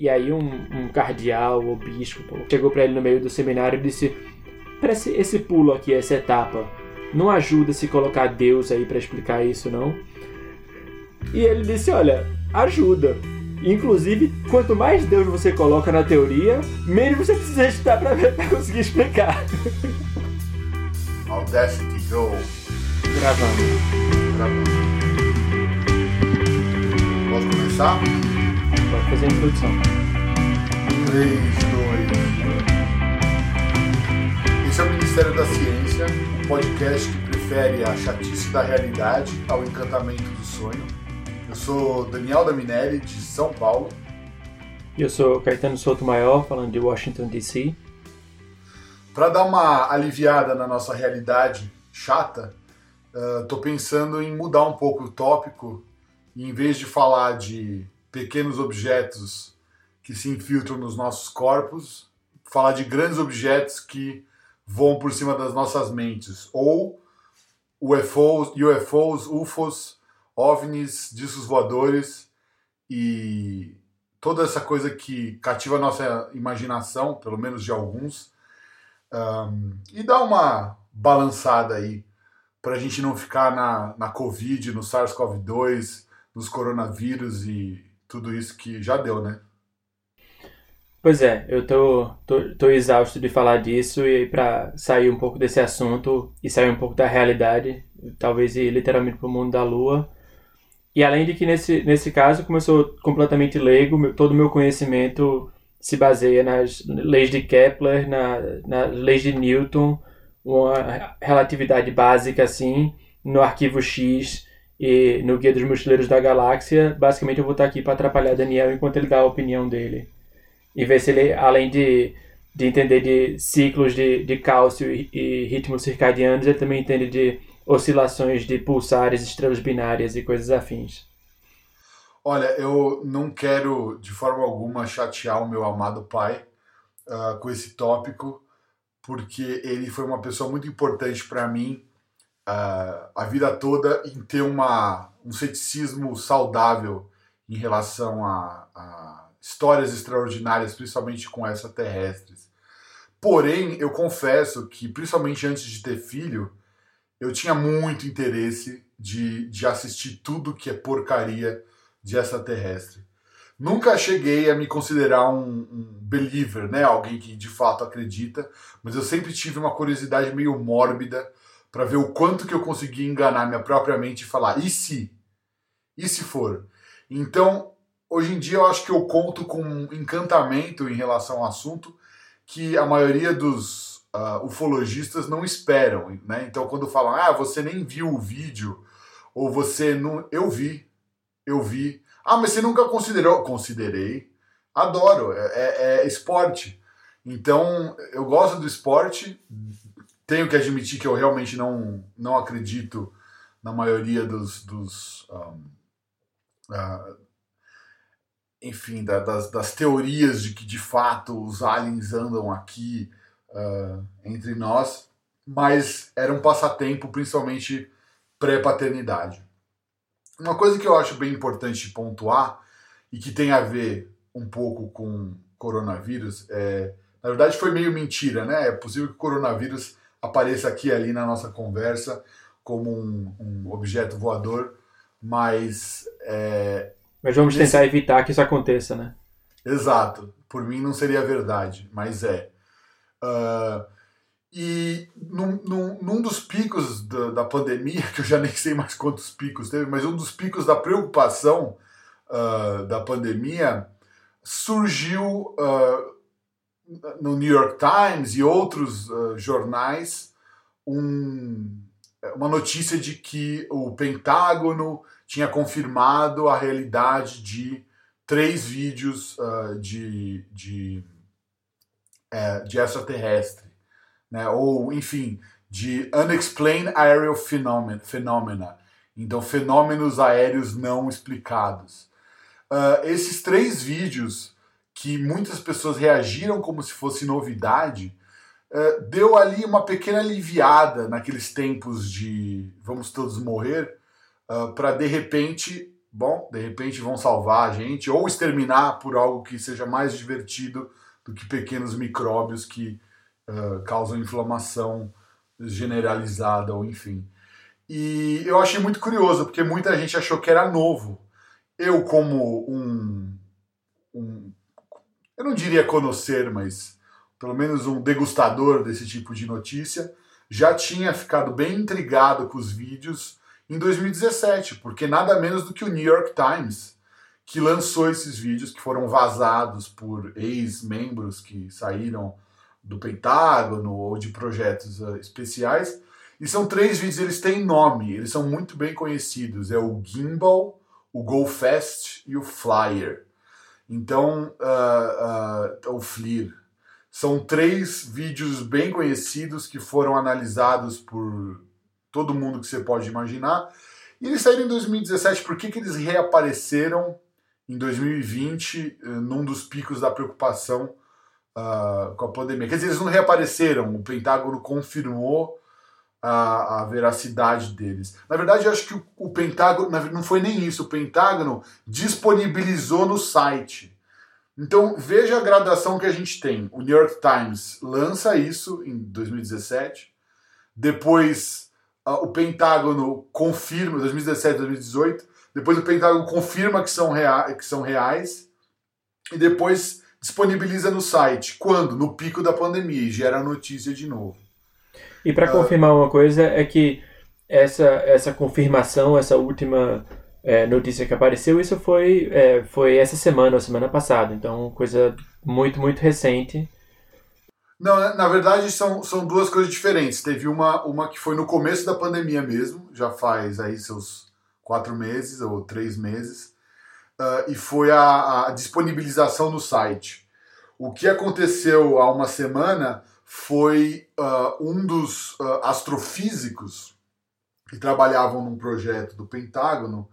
E aí um, um cardeal ou bispo chegou para ele no meio do seminário e disse: para esse, esse pulo aqui, essa etapa, não ajuda se colocar Deus aí para explicar isso, não? E ele disse: olha, ajuda. Inclusive, quanto mais Deus você coloca na teoria, menos você precisa estudar para conseguir explicar. Audacity Go. Gravando. Gravando. Posso começar? Pode fazer a introdução. 3, 2, Esse é o Ministério da Ciência, um podcast que prefere a chatice da realidade ao encantamento do sonho. Eu sou Daniel Daminelli, de São Paulo. Eu sou Caetano Souto Maior, falando de Washington, D.C. Para dar uma aliviada na nossa realidade chata, estou uh, pensando em mudar um pouco o tópico e em vez de falar de pequenos objetos que se infiltram nos nossos corpos, falar de grandes objetos que voam por cima das nossas mentes, ou UFOs, UFOs UFOs, OVNIs, discos voadores e toda essa coisa que cativa a nossa imaginação, pelo menos de alguns, um, e dá uma balançada aí para a gente não ficar na, na Covid, no SARS-CoV-2, nos coronavírus e tudo isso que já deu, né? Pois é, eu tô, tô, tô exausto de falar disso e para sair um pouco desse assunto e sair um pouco da realidade, talvez ir literalmente para o mundo da lua. E além de que nesse, nesse caso, como eu sou completamente leigo, todo o meu conhecimento se baseia nas leis de Kepler, na, nas leis de Newton, uma relatividade básica assim, no arquivo X e no Guia dos Mochileiros da Galáxia. Basicamente eu vou estar aqui para atrapalhar Daniel enquanto ele dá a opinião dele. E ver se ele, além de, de entender de ciclos de, de cálcio e, e ritmos circadianos, ele também entende de oscilações de pulsares, estrelas binárias e coisas afins. Olha, eu não quero de forma alguma chatear o meu amado pai uh, com esse tópico, porque ele foi uma pessoa muito importante para mim uh, a vida toda em ter uma, um ceticismo saudável em relação a, a histórias extraordinárias, principalmente com extraterrestres. Porém, eu confesso que, principalmente antes de ter filho, eu tinha muito interesse de, de assistir tudo que é porcaria de extraterrestre. Nunca cheguei a me considerar um, um, believer, né? Alguém que de fato acredita, mas eu sempre tive uma curiosidade meio mórbida para ver o quanto que eu conseguia enganar minha própria mente e falar, e se? E se for? Então, hoje em dia eu acho que eu conto com um encantamento em relação ao assunto que a maioria dos uh, ufologistas não esperam, né? Então, quando falam, ah, você nem viu o vídeo, ou você não. Eu vi, eu vi. Ah, mas você nunca considerou? Considerei. Adoro, é, é, é esporte. Então, eu gosto do esporte. Tenho que admitir que eu realmente não, não acredito na maioria dos. dos um, uh, enfim, da, das, das teorias de que de fato os aliens andam aqui uh, entre nós, mas era um passatempo, principalmente pré-paternidade. Uma coisa que eu acho bem importante pontuar e que tem a ver um pouco com coronavírus é, na verdade foi meio mentira, né? É possível que o coronavírus apareça aqui e ali na nossa conversa como um, um objeto voador, mas é, mas vamos nesse... tentar evitar que isso aconteça, né? Exato. Por mim não seria verdade, mas é. Uh, e num, num, num, dos picos da, da, pandemia, que eu já nem sei mais quantos picos teve, mas um dos picos da preocupação uh, da pandemia surgiu uh, no New York Times e outros jornais um, uma notícia de que o Pentágono tinha confirmado a realidade de três vídeos de, de é, de extraterrestre, né? ou enfim, de Unexplained Aerial phenomena então fenômenos aéreos não explicados. Uh, esses três vídeos que muitas pessoas reagiram como se fosse novidade, uh, deu ali uma pequena aliviada naqueles tempos de vamos todos morrer, uh, para de repente bom, de repente vão salvar a gente, ou exterminar por algo que seja mais divertido do que pequenos micróbios que uh, causam inflamação generalizada, ou enfim. E eu achei muito curioso, porque muita gente achou que era novo. Eu, como um, um eu não diria conhecer, mas pelo menos um degustador desse tipo de notícia, já tinha ficado bem intrigado com os vídeos em 2017, porque nada menos do que o New York Times, que lançou esses vídeos que foram vazados por ex-membros que saíram do Pentágono ou de projetos uh, especiais. E são três vídeos, eles têm nome, eles são muito bem conhecidos. É o Gimbal, o Go Fast e o Flyer. Então, uh, uh, o FLIR. São três vídeos bem conhecidos que foram analisados por todo mundo que você pode imaginar. E eles saíram em 2017. Por que, que eles reapareceram em 2020, eh, num dos picos da preocupação uh, com a pandemia? Quer dizer, eles não reapareceram. O Pentágono confirmou a, a, veracidade deles. Na verdade, eu acho que o, o, Pentágono não foi nem isso. O Pentágono disponibilizou no site. Então veja a gradação que a gente tem. O New York Times lança isso em 2017. Depois o Pentágono confirma, 2017, 2018, depois o Pentágono confirma que são, rea que são reais e depois disponibiliza no site. Quando? No pico da pandemia e gera notícia de novo. E para uh, confirmar uma coisa é que essa, essa confirmação, essa última é, notícia que apareceu, isso foi, é, foi essa semana ou semana passada. Então, coisa muito, muito recente. Não, na verdade são, são duas coisas diferentes. Teve uma, uma que foi no começo da pandemia mesmo, já faz aí seus quatro meses ou três meses, uh, e foi a, a, disponibilização no site. O que aconteceu há uma semana foi uh, um dos uh, astrofísicos que trabalhavam num projeto do Pentágono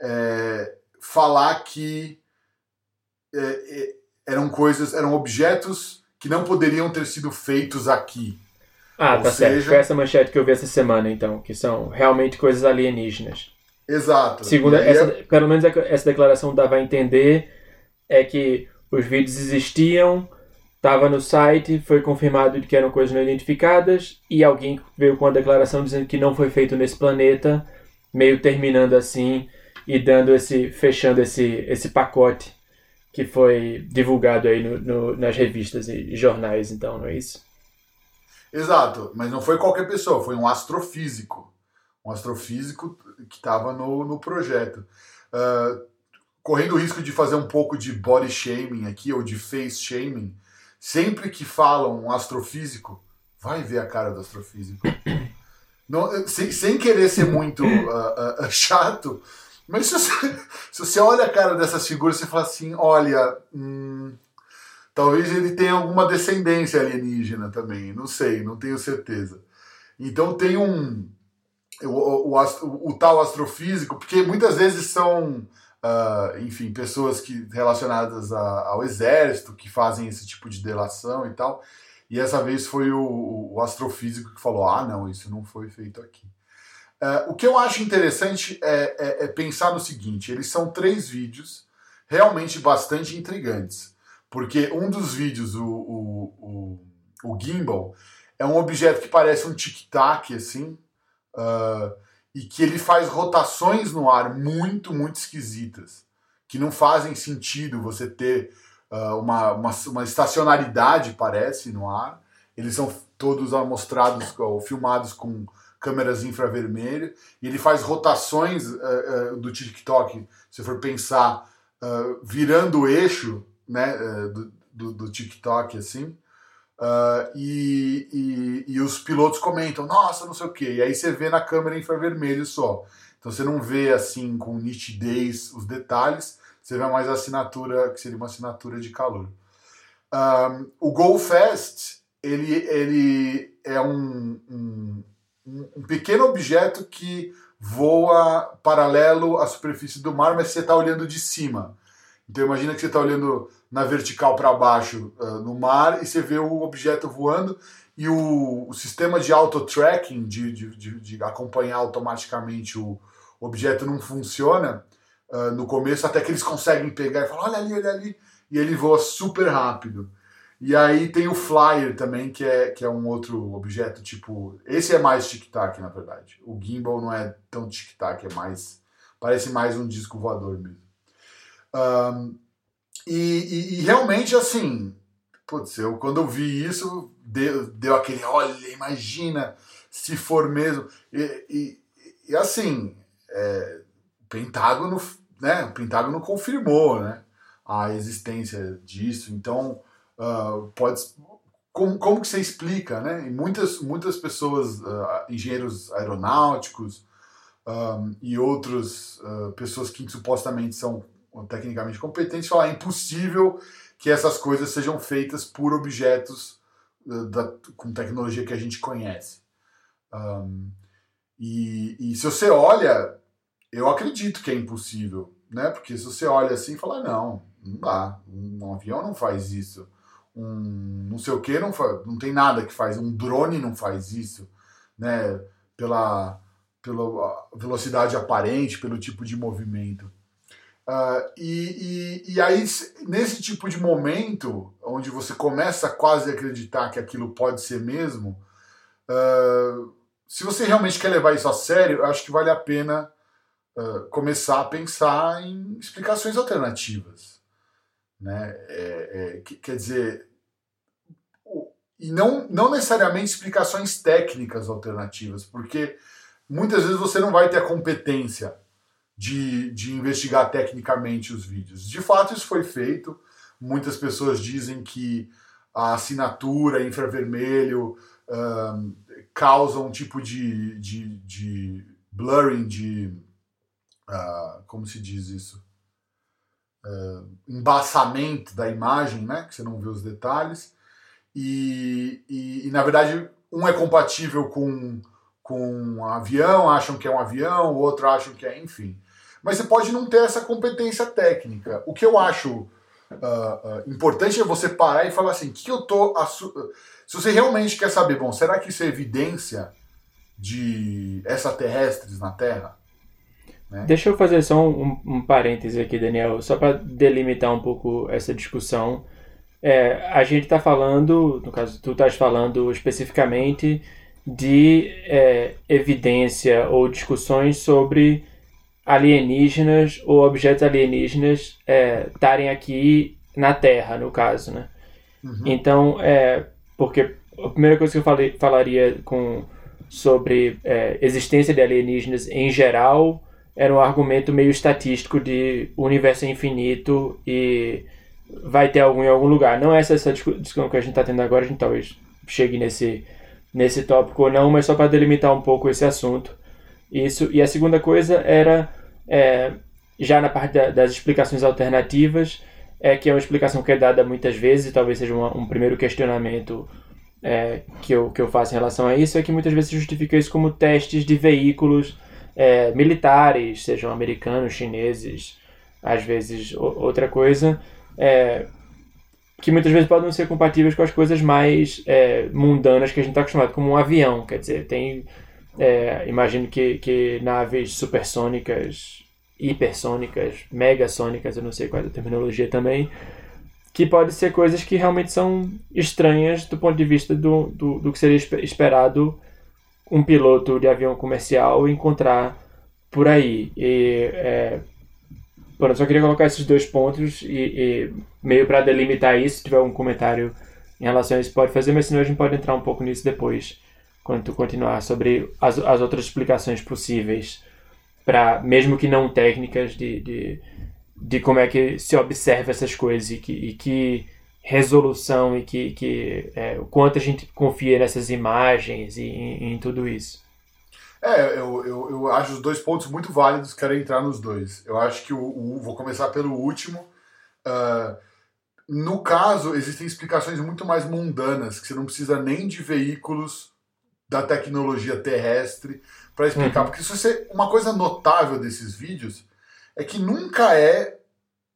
é, falar que é, é, eram coisas, eram objetos que não poderiam ter sido feitos aqui. Ah, Ou tá seja... certo. Foi essa manchete que eu vi essa semana, então, que são realmente coisas alienígenas. Exato. Segundo essa, é... pelo menos essa declaração dava a entender é que os vídeos existiam, estava no site, foi confirmado que eram coisas não identificadas e alguém veio com a declaração dizendo que não foi feito nesse planeta, meio terminando assim e dando esse fechando esse esse pacote que foi divulgado aí no, no, nas revistas e jornais, então, não é isso? Exato, mas não foi qualquer pessoa, foi um astrofísico. Um astrofísico que estava no, no projeto. Uh, correndo o risco de fazer um pouco de body shaming aqui, ou de face shaming, sempre que falam um astrofísico, vai ver a cara do astrofísico. Não, sem, sem querer ser muito uh, uh, chato, mas se você, se você olha a cara dessas figuras, você fala assim: olha, hum, talvez ele tenha alguma descendência alienígena também, não sei, não tenho certeza. Então tem um. O, o, o, o tal astrofísico, porque muitas vezes são, uh, enfim, pessoas que relacionadas a, ao exército que fazem esse tipo de delação e tal. E essa vez foi o, o astrofísico que falou: ah, não, isso não foi feito aqui. Uh, o que eu acho interessante é, é, é, pensar no seguinte: eles são três vídeos realmente bastante intrigantes. Porque um dos vídeos, o, o, o, o gimbal, é um objeto que parece um tic-tac, assim, uh, e que ele faz rotações no ar muito, muito esquisitas, que não fazem sentido você ter uh, uma, uma, uma parece, no ar. Eles são todos amostrados ou filmados com câmeras infravermelho, e ele faz rotações uh, uh, do TikTok, se for pensar, virando o eixo né, do, do, do, TikTok, assim, e, e, e, os pilotos comentam, nossa, não sei o quê, e aí você vê na câmera infravermelho só. Então você não vê assim com nitidez os detalhes, você vê mais a assinatura, que seria uma assinatura de calor. Um, o Go ele, ele é um, um um pequeno objeto que voa paralelo à superfície do mar, mas você está olhando de cima. Então imagina que você está olhando na vertical para baixo uh, no mar e você vê o objeto voando e o, o sistema de auto-tracking, de, de, de, de, acompanhar automaticamente o objeto não funciona, uh, no começo, até que eles conseguem pegar e falar, olha ali, olha ali, e ele voa super rápido. E aí tem o Flyer também, que é, que é um outro objeto, tipo. Esse é mais tic-tac, na verdade. O gimbal não é tão tic-tac, é mais. Parece mais um disco voador mesmo. Um, e, e, e, realmente, assim. Putz, eu, quando eu vi isso, deu, deu aquele. Olha, imagina se for mesmo. E, e, assim. É, o Pentágono, né? O Pentágono confirmou, né? A existência disso. Então uh, pode como, como que você explica, né? E muitas muitas pessoas, uh, engenheiros aeronáuticos um, e outras uh, pessoas que supostamente são tecnicamente competentes falam é impossível que essas coisas sejam feitas por objetos da, com tecnologia que a gente conhece. Um, e, e, se você olha, eu acredito que é impossível, né? Porque se você olha assim e fala, não, não dá, um avião não faz isso um não sei o que não faz, não tem nada que faz, um drone não faz isso, né? Pela, pela velocidade aparente, pelo tipo de movimento. Uh, e, e, e aí, nesse tipo de momento, onde você começa a quase acreditar que aquilo pode ser mesmo, uh, se você realmente quer levar isso a sério, eu acho que vale a pena uh, começar a pensar em explicações alternativas. Né? É, é, que, quer dizer, e não, não necessariamente explicações técnicas alternativas, porque muitas vezes você não vai ter a competência de, de investigar tecnicamente os vídeos. De fato, isso foi feito. Muitas pessoas dizem que a assinatura infravermelho um, causa um tipo de, de, de blurring, de. Uh, como se diz isso? uh, embaçamento da imagem, né? Que você não vê os detalhes. E, e, e, na verdade, um é compatível com, com um avião, acham que é um avião, o outro acham que é, enfim. Mas você pode não ter essa competência técnica. O que eu acho uh, uh, importante é você parar e falar assim: que eu tô. Se você realmente quer saber, bom, será que isso é evidência de extraterrestres na Terra? Né? Deixa eu fazer só um, um parêntese aqui, Daniel, só para delimitar um pouco essa discussão. É, a gente está falando, no caso, tu estás falando especificamente de é, evidência ou discussões sobre alienígenas ou objetos alienígenas é, estarem é, aqui na Terra, no caso, né? Uhum. Então, é, porque a primeira coisa que eu falei, falaria com, sobre é, existência de alienígenas em geral era um argumento meio estatístico de o universo é infinito e vai ter algum em algum lugar. Não é essa, essa discussão que a gente está tendo agora, a gente talvez chegue nesse, nesse tópico ou não, mas só para delimitar um pouco esse assunto. Isso, e a segunda coisa era, é, já na parte da, das explicações alternativas, é que é uma explicação que é dada muitas vezes, e talvez seja uma, um primeiro questionamento é, que, eu, que eu faço em relação a isso, é que muitas vezes se justifica isso como testes de veículos é, militares, sejam americanos, chineses, às vezes outra coisa, é, que muitas vezes podem ser compatíveis com as coisas mais é, mundanas que a gente está acostumado, como um avião, quer dizer, tem, é, imagino que, que naves supersônicas, hipersônicas, megasônicas, eu não sei qual é a terminologia também, que pode ser coisas que realmente são estranhas do ponto de vista do, do, do que seria esperado um piloto de avião comercial encontrar por aí. E, é, eu só queria colocar esses dois pontos e, e meio para delimitar isso. Se tiver um comentário em relação a isso, pode fazer, mas senão a gente pode entrar um pouco nisso depois, quando tu continuar sobre as, as outras explicações possíveis, para mesmo que não técnicas, de, de, de como é que se observa essas coisas e que, e que resolução e que, que é, o quanto a gente confia nessas imagens e em, em tudo isso. É, eu, eu, eu, acho os dois pontos muito válidos, quero entrar nos dois. Eu acho que o, o vou começar pelo último. Uh, no caso, existem explicações muito mais mundanas, que você não precisa nem de veículos da tecnologia terrestre para explicar. Uhum. Porque se você, uma coisa notável desses vídeos é que nunca é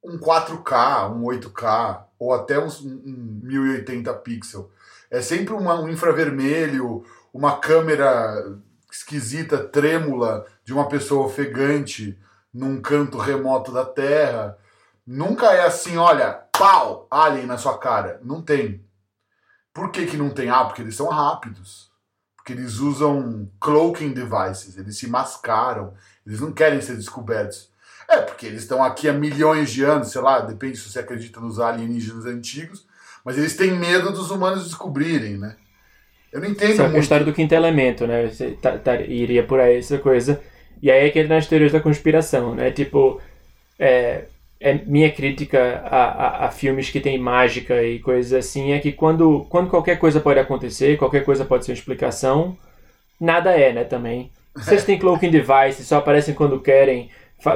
um 4K, um 8K, ou até uns um 1080 pixel. É sempre uma, um infravermelho, uma câmera esquisita, trêmula, de uma pessoa ofegante num canto remoto da Terra. Nunca é assim, olha, pau, alien na sua cara. Não tem. Por que, que não tem? Ah, porque eles são rápidos. Porque eles usam cloaking devices, eles se mascaram, eles não querem ser descobertos. É, porque eles estão aqui há milhões de anos, sei lá, depende se você acredita nos alienígenas antigos, mas eles têm medo dos humanos descobrirem, né? Eu não entendo Essa muito. é a história do quinto elemento, né? Você tá, tá, iria por aí essa coisa. E aí é que entra nas teorias da conspiração, né? Tipo, é, é minha crítica a, a, a, filmes que tem mágica e coisas assim é que quando, quando qualquer coisa pode acontecer, qualquer coisa pode ser uma explicação, nada é, né? Também. Vocês têm cloaking device, só aparecem quando querem,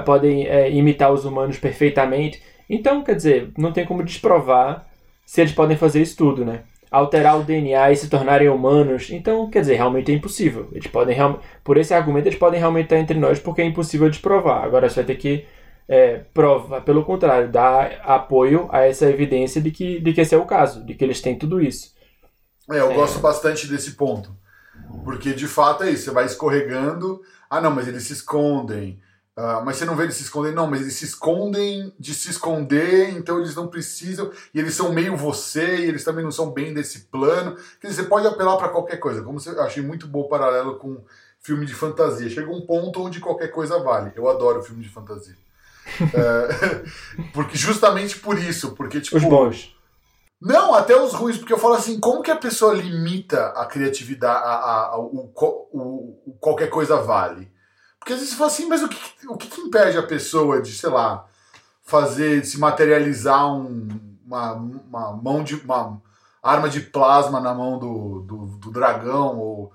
podem é, imitar os humanos perfeitamente. Então, quer dizer, não tem como desprovar se eles podem fazer isso tudo, né? Alterar o DNA e se tornarem humanos. Então, quer dizer, realmente é impossível. Eles podem Por esse argumento, eles podem realmente estar entre nós porque é impossível desprovar. Agora você vai ter que é, provar, pelo contrário, dar apoio a essa evidência de que, de que esse é o caso, de que eles têm tudo isso. É, eu é... gosto bastante desse ponto. Porque de fato é isso, você vai escorregando. Ah, não, mas eles se escondem. Uh, mas você não vê eles se escondendo, não, mas eles se escondem de se esconder, então eles não precisam, e eles são meio você, e eles também não são bem desse plano. Quer dizer, você pode apelar para qualquer coisa, como eu achei muito bom o paralelo com filme de fantasia. Chega um ponto onde qualquer coisa vale. Eu adoro filme de fantasia. Uh, porque justamente por isso, porque tipo. Os bons. Não, até os ruins, porque eu falo assim, como que a pessoa limita a criatividade, a, a, a o, o, o, qualquer coisa vale? Porque às vezes você fala assim, mas o que, o que, que impede a pessoa de, sei lá, fazer, se materializar um, uma, uma mão de. uma arma de plasma na mão do, do, do dragão, ou.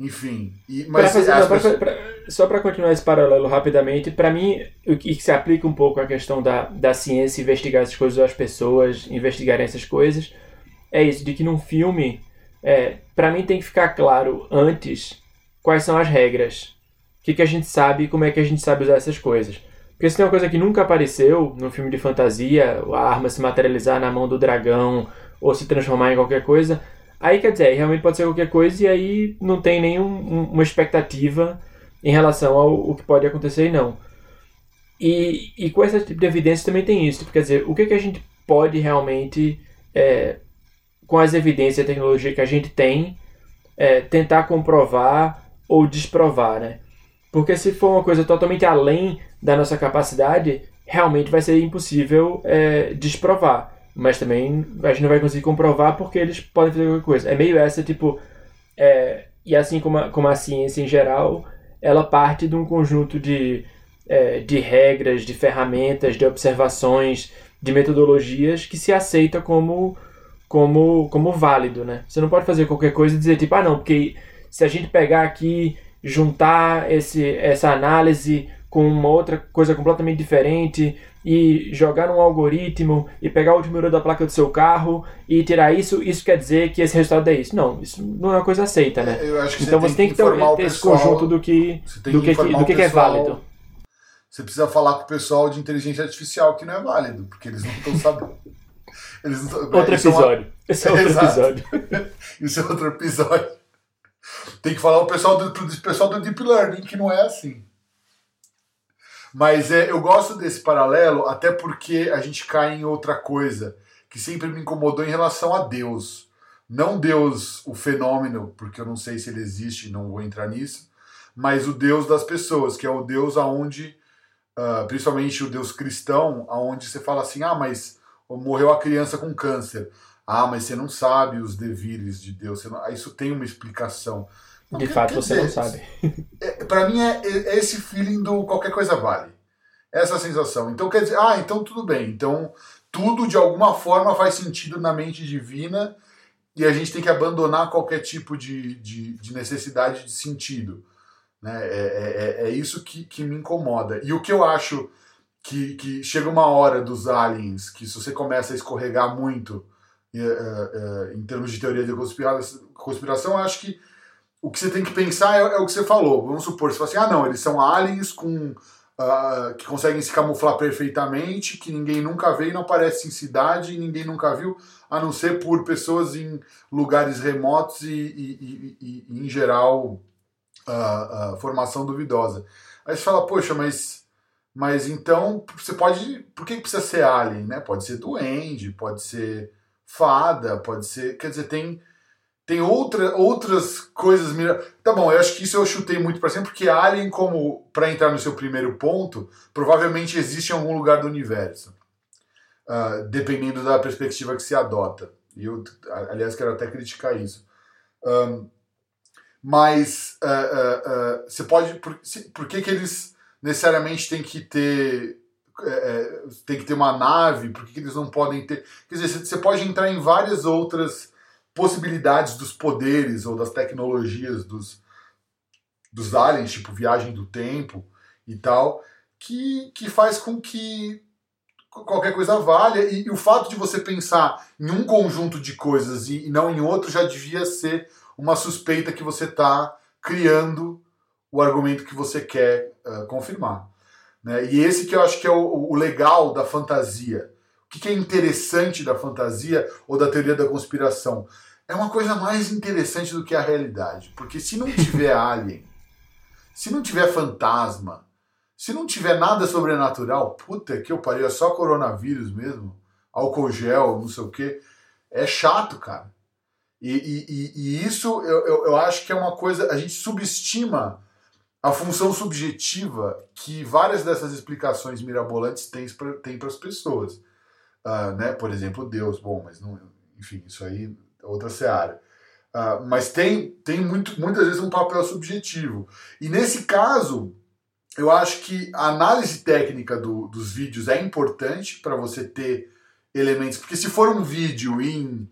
Enfim. E, mas pra fazer, não, pessoas... pra, pra, só para continuar esse paralelo rapidamente, para mim, o que se aplica um pouco à questão da, da ciência, investigar essas coisas, as pessoas investigarem essas coisas, é isso, de que num filme, é, para mim tem que ficar claro antes quais são as regras que, que a gente sabe e como é que a gente sabe usar essas coisas. Porque se tem uma coisa que nunca apareceu num filme de fantasia, a arma se materializar na mão do dragão ou se transformar em qualquer coisa, aí quer dizer, realmente pode ser qualquer coisa e aí não tem nenhuma expectativa em relação ao, que pode acontecer e não. E, e com esse tipo de evidência também tem isso. Quer dizer, o que, que a gente pode realmente, é, com as evidências e a tecnologia que a gente tem, é, tentar comprovar ou desprovar, né? Porque se for uma coisa totalmente além da nossa capacidade, realmente vai ser impossível é, desprovar. Mas também a gente não vai conseguir comprovar porque eles podem fazer qualquer coisa. É meio essa, tipo. É, e assim como a, como a ciência em geral, ela parte de um conjunto de, é, de regras, de ferramentas, de observações, de metodologias que se aceita como, como, como válido, né? Você não pode fazer qualquer coisa e dizer, tipo, ah, não, porque se a gente pegar aqui juntar esse, essa análise com uma outra coisa completamente diferente e jogar um algoritmo e pegar o último número da placa do seu carro e tirar isso, isso quer dizer que esse resultado é isso. Não, isso não é uma coisa aceita, né? então você tem que, ter, ter esse conjunto do que, do que, do que, que é válido. Você precisa falar com o pessoal de inteligência artificial que não é válido, porque eles não estão sabendo. Eles não, outro episódio. Esse é outro Exato. episódio. Isso é outro episódio. Tem que falar o pessoal do, do pessoal do Deep Learning, que não é assim. Mas é, eu gosto desse paralelo, até porque a gente cai em outra coisa que sempre me incomodou em relação a Deus. Não Deus, o fenômeno, porque eu não sei se ele existe, não vou entrar nisso, mas o Deus das pessoas, que é o Deus aonde, uh, principalmente o Deus cristão, aonde você fala assim, ah, mas morreu a criança com câncer. Ah, mas você não sabe os devires de Deus. Não... Isso tem uma explicação. De fato, você não sabe. É, para mim é, é, esse feeling do qualquer coisa vale. Essa sensação. Então quer dizer, ah, então tudo bem. Então tudo de alguma forma faz sentido na mente divina e a gente tem que abandonar qualquer tipo de, de, de necessidade de sentido. Né? É, é, é, é isso que, que me incomoda. E o que eu acho que, que chega uma hora dos aliens que se você começa a escorregar muito uh, em termos de teoria de conspiração, conspiração, acho que o que você tem que pensar é, é, o que você falou. Vamos supor, você fala assim, ah não, eles são aliens com Uh, que conseguem se camuflar perfeitamente, que ninguém nunca vê e não aparece em cidade, e ninguém nunca viu, a não ser por pessoas em lugares remotos e, e, e, e em geral, uh, uh, formação duvidosa. Aí você fala, poxa, mas Mas então, você pode. Por que precisa ser alien, né? Pode ser duende, pode ser fada, pode ser. Quer dizer, tem, tem outra, outras coisas. Tá bom, eu acho que isso eu chutei muito para sempre, porque alien, como para entrar no seu primeiro ponto, provavelmente existe em algum lugar do universo. Uh, dependendo da perspectiva que se adota. E eu, aliás, quero até criticar isso. Um, mas uh, uh, você pode. Por, se, por que, que eles necessariamente tem que ter é, é, tem que ter uma nave, por que eles não podem ter. Quer dizer, você pode entrar em várias outras possibilidades dos poderes ou das tecnologias dos, dos aliens, tipo viagem do tempo e tal, que, que faz com que qualquer coisa valha. E, e o fato de você pensar em um conjunto de coisas e, e não em outro já devia ser uma suspeita que você está criando o argumento que você quer uh, confirmar. Né? E esse que eu acho que é o, o legal da fantasia. O que, é interessante da fantasia ou da teoria da conspiração? É uma coisa mais interessante do que a realidade. Porque se não tiver alien, se não tiver fantasma, se não tiver nada sobrenatural, puta que eu parei, é só coronavírus mesmo, álcool gel, não sei o que, é chato, cara. E, e, e, isso eu, eu, eu, acho que é uma coisa, a gente subestima a função subjetiva que várias dessas explicações mirabolantes têm para as pessoas. Uh, né? Por exemplo, Deus. Bom, mas não, enfim, isso aí é outra seara. Uh, mas tem, tem muito, muitas vezes um papel subjetivo. E nesse caso, eu acho que a análise técnica do, dos vídeos é importante para você ter elementos. Porque se for um vídeo em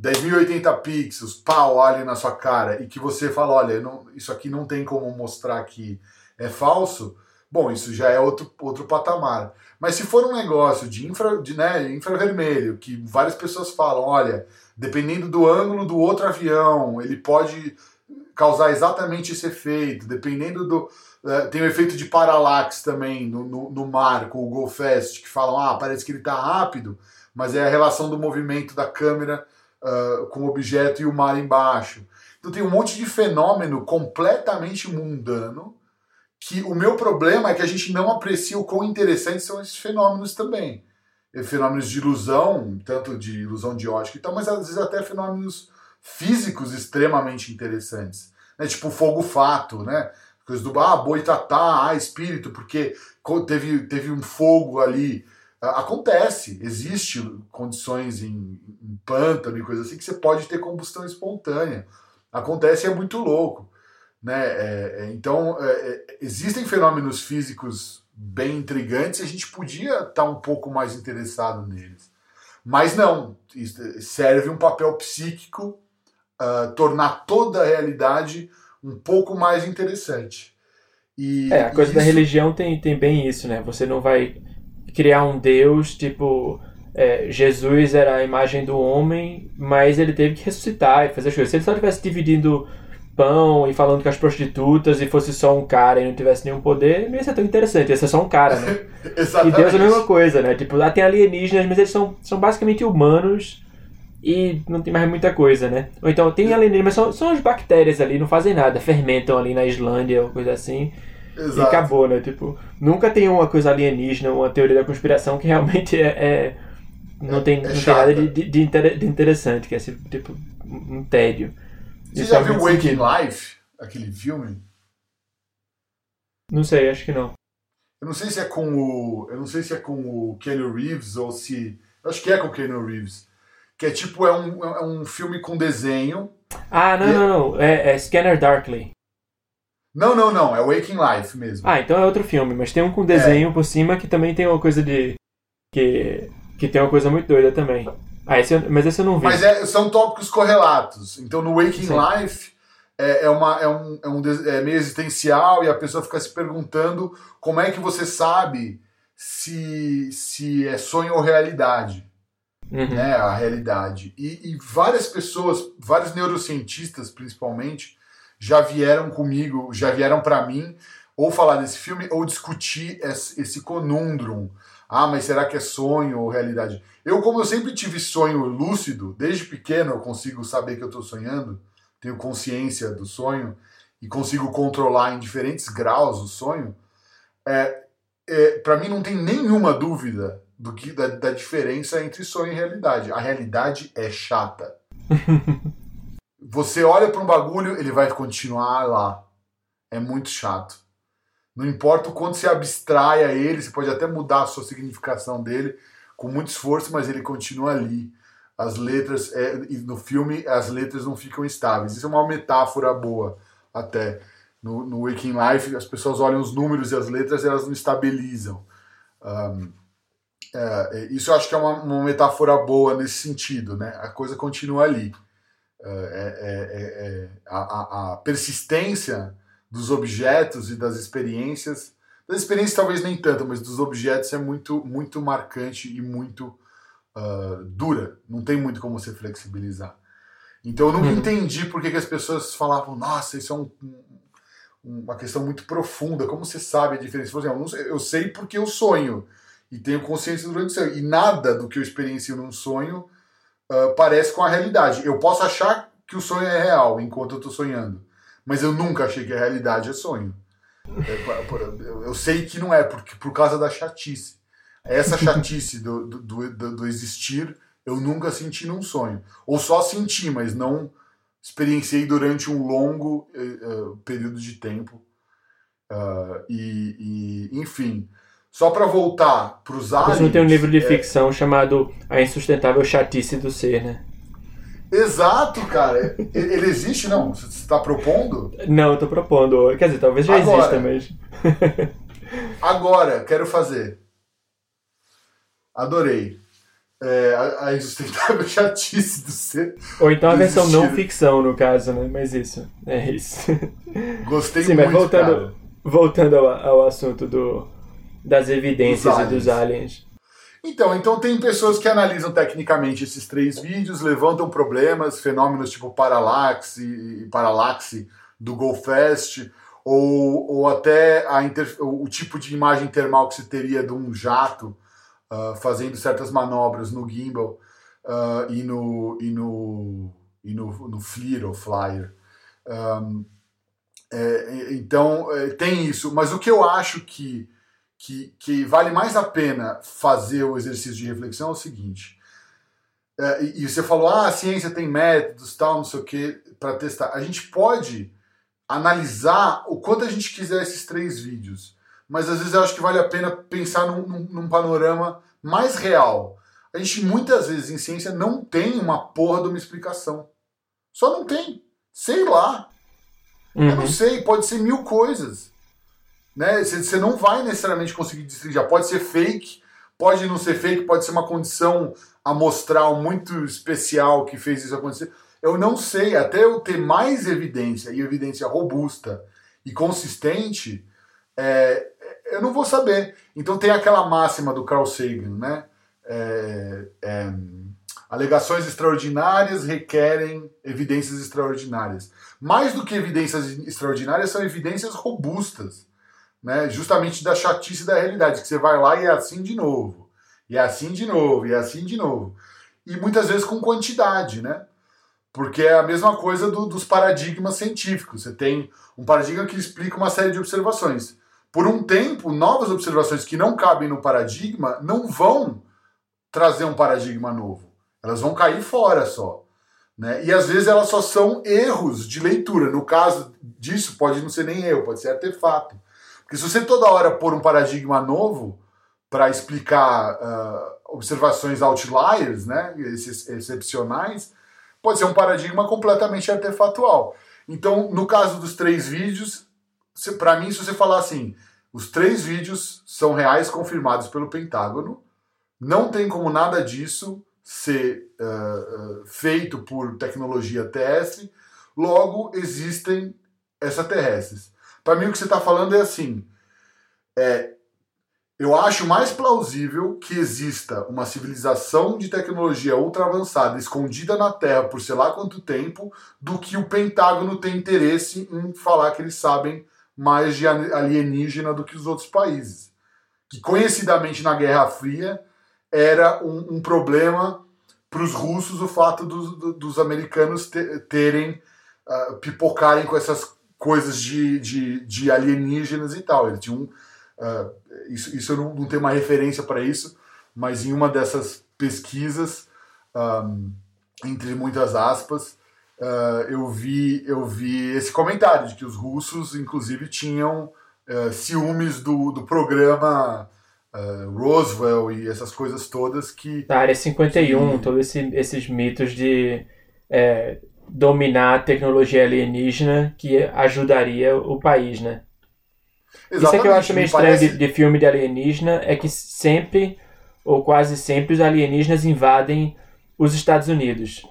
10.080 pixels, pau, ali na sua cara, e que você fala, olha, não, isso aqui não tem como mostrar que é falso, bom, isso já é outro, outro patamar. Mas se for um negócio de, infra, de né, infravermelho, que várias pessoas falam, olha, dependendo do ângulo do outro avião, ele pode causar exatamente esse efeito, dependendo do. É, tem o efeito de paralaxe também no, no, no mar, com o Go Fast, que falam, ah, parece que ele está rápido, mas é a relação do movimento da câmera uh, com o objeto e o mar embaixo. Então tem um monte de fenômeno completamente mundano que o meu problema é que a gente não aprecia o quão interessantes são esses fenômenos também. Fenômenos de ilusão, tanto de ilusão de ótica e tal, mas às vezes até fenômenos físicos extremamente interessantes. Né? Tipo fogo-fato, né? Coisa do ah, boitatá, ah, espírito, porque teve, teve um fogo ali Acontece, existe condições em, em pântano e coisa assim que você pode ter combustão espontânea. Acontece e é muito louco. Né? É, é, então, é, é existem fenômenos físicos bem intrigantes e a gente podia estar tá um pouco mais interessado neles. Mas não, serve um papel psíquico uh, tornar toda a realidade um pouco mais interessante. E, é, a coisa isso... da religião tem, tem bem isso, né? Você não vai criar um Deus, tipo, é, Jesus era a imagem do homem, mas ele teve que ressuscitar e fazer as coisas. Se ele só estivesse dividindo pão e falando com as prostitutas e fosse só um cara e não tivesse nenhum poder, não ia ser tão interessante, ia ser só um cara, né? e Deus é a mesma coisa, né? Tipo, lá tem alienígenas, mas eles são, são basicamente humanos e não tem mais muita coisa, né? Ou então tem alienígenas, mas são, são as bactérias ali, não fazem nada, fermentam ali na Islândia ou coisa assim. Exato. E acabou, né? Tipo, nunca tem uma coisa alienígena, uma teoria da conspiração que realmente é. é não é, tem, é não tem nada de, de, de, interessante, que é tipo um tédio. Você já viu Waking Life? Aquele filme? Não sei, acho que não. Eu não sei se é com o. Eu não sei se é com o Keanu Reeves ou se. Eu acho que é com o Keanu Reeves. Que é tipo, é um, é um filme com desenho. Ah, não, não, não. É, é Scanner Darkly. Não, não, não. É Waking Life mesmo. Ah, então é outro filme. Mas tem um com desenho é. por cima que também tem uma coisa de. Que, que tem uma coisa muito doida também. Ah, esse eu, mas esse eu não vi. Mas é, são tópicos correlatos. Então no Waking Sim. Life é, é, uma, é, um, é, um, é meio existencial e a pessoa fica se perguntando como é que você sabe se, se é sonho ou realidade. Uhum. Né, a realidade. E, e várias pessoas, vários neurocientistas principalmente, já vieram comigo, já vieram para mim ou falar desse filme ou discutir esse conundrum. Ah, mas será que é sonho ou realidade? Eu, como eu sempre tive sonho lúcido, desde pequeno eu consigo saber que eu estou sonhando, tenho consciência do sonho e consigo controlar em diferentes graus o sonho. É, é, para mim não tem nenhuma dúvida do que da, da diferença entre sonho e realidade. A realidade é chata. Você olha para um bagulho, ele vai continuar lá. É muito chato. Não importa o quanto você abstrai a ele, você pode até mudar a sua significação dele com muito esforço, mas ele continua ali. As letras, é, no filme, as letras não ficam estáveis. Isso é uma metáfora boa, até. No, no Waking Life, as pessoas olham os números e as letras elas não estabilizam. Um, é, isso eu acho que é uma, uma, metáfora boa nesse sentido, né? A coisa continua ali. É, é, é, é a, a, persistência dos objetos e das experiências, das experiências talvez nem tanto, mas dos objetos é muito, muito marcante e muito uh, dura. Não tem muito como você flexibilizar. Então eu nunca uhum. entendi por que, que as pessoas falavam, nossa, isso é um, uma questão muito profunda. Como você sabe a diferença? Por exemplo, eu sei porque eu sonho e tenho consciência durante o sonho. E nada do que eu experiencio num sonho uh, parece com a realidade. Eu posso achar que o sonho é real enquanto eu estou sonhando, mas eu nunca achei que a realidade é sonho. É, eu sei que não é, porque, por causa da chatice. Essa chatice do, do, do, do existir eu nunca senti num sonho. Ou só senti, mas não experienciei durante um longo uh, período de tempo. Uh, e, e, enfim, só para voltar para os aliens... Você não tem um livro de é... ficção chamado A Insustentável Chatice do Ser, né? Exato, cara. Ele existe, não? Você está propondo? Não, eu tô propondo. Quer dizer, talvez já agora, exista, mas... agora, quero fazer. Adorei é, a, a insustentável chatice do ser. Ou então a versão existir. não ficção, no caso, né? Mas isso, é isso. Gostei Sim, muito, mas voltando, cara. voltando ao, ao assunto do, das evidências e dos aliens. Então, então tem pessoas que analisam tecnicamente esses três vídeos, levantam problemas, fenômenos tipo paralaxe, paralaxe do GoFest, ou, ou até inter, o tipo de imagem termal que se teria de um jato uh, fazendo certas manobras no gimbal uh, e, no, e, no, e no, no FLIR ou Flyer. Um, é, então, é, tem isso. Mas o que eu acho que, que, que, vale mais a pena fazer o exercício de reflexão é o seguinte. É, e, e, você falou, ah, a ciência tem métodos, tal, não sei o que, para testar. A gente pode analisar o quanto a gente quiser esses três vídeos mas às vezes eu acho que vale a pena pensar num, num, num panorama mais real. A gente muitas vezes em ciência não tem uma porra de uma explicação. Só não tem. Sei lá. Uhum. Eu não uhum. sei, pode ser mil coisas. Né? Você não vai necessariamente conseguir destrinchar. Pode ser fake, pode não ser fake, pode ser uma condição amostral muito especial que fez isso acontecer. Eu não sei, até eu ter mais evidência, e evidência robusta e consistente, é, eu não vou saber. Então tem aquela máxima do Carl Sagan, né? É, é, alegações extraordinárias requerem evidências extraordinárias. Mais do que evidências extraordinárias, são evidências robustas, né? justamente da chatice da realidade, que você vai lá e é assim de novo, e é assim de novo, e é assim de novo. E muitas vezes com quantidade, né? Porque é a mesma coisa do, dos paradigmas científicos. Você tem um paradigma que explica uma série de observações por um tempo, novas observações que não cabem no paradigma não vão trazer um paradigma novo. Elas vão cair fora só. Né? E às vezes elas só são erros de leitura. No caso disso, pode não ser nem erro, pode ser artefato. Porque se você toda hora pôr um paradigma novo para explicar uh, observações outliers, né, esses excepcionais, pode ser um paradigma completamente artefatual. Então, no caso dos três vídeos, para mim, se você falar assim, os três vídeos são reais confirmados pelo Pentágono, não tem como nada disso ser uh, uh, feito por tecnologia terrestre, logo existem extraterrestres. Para mim, o que você está falando é assim: é, eu acho mais plausível que exista uma civilização de tecnologia ultra avançada escondida na Terra por sei lá quanto tempo, do que o Pentágono tem interesse em falar que eles sabem mais de alienígena do que os outros países. Que conhecidamente na Guerra Fria era um, um problema para os russos o fato dos, dos americanos terem, uh, pipocarem com essas coisas de, de, de, alienígenas e tal. Eles tinham Uh, isso, isso eu não, não tenho uma referência para isso, mas em uma dessas pesquisas, um, entre muitas aspas, uh, eu, vi, eu vi esse comentário de que os russos, inclusive, tinham uh, ciúmes do, do programa uh, Roswell e essas coisas todas que. Da área 51, que... todos esse, esses mitos de é, dominar a tecnologia alienígena que ajudaria o país, né? Exatamente. Isso é que eu acho meio estranho parece... de, de filme de alienígena, é que sempre, ou quase sempre, os alienígenas invadem os Estados Unidos.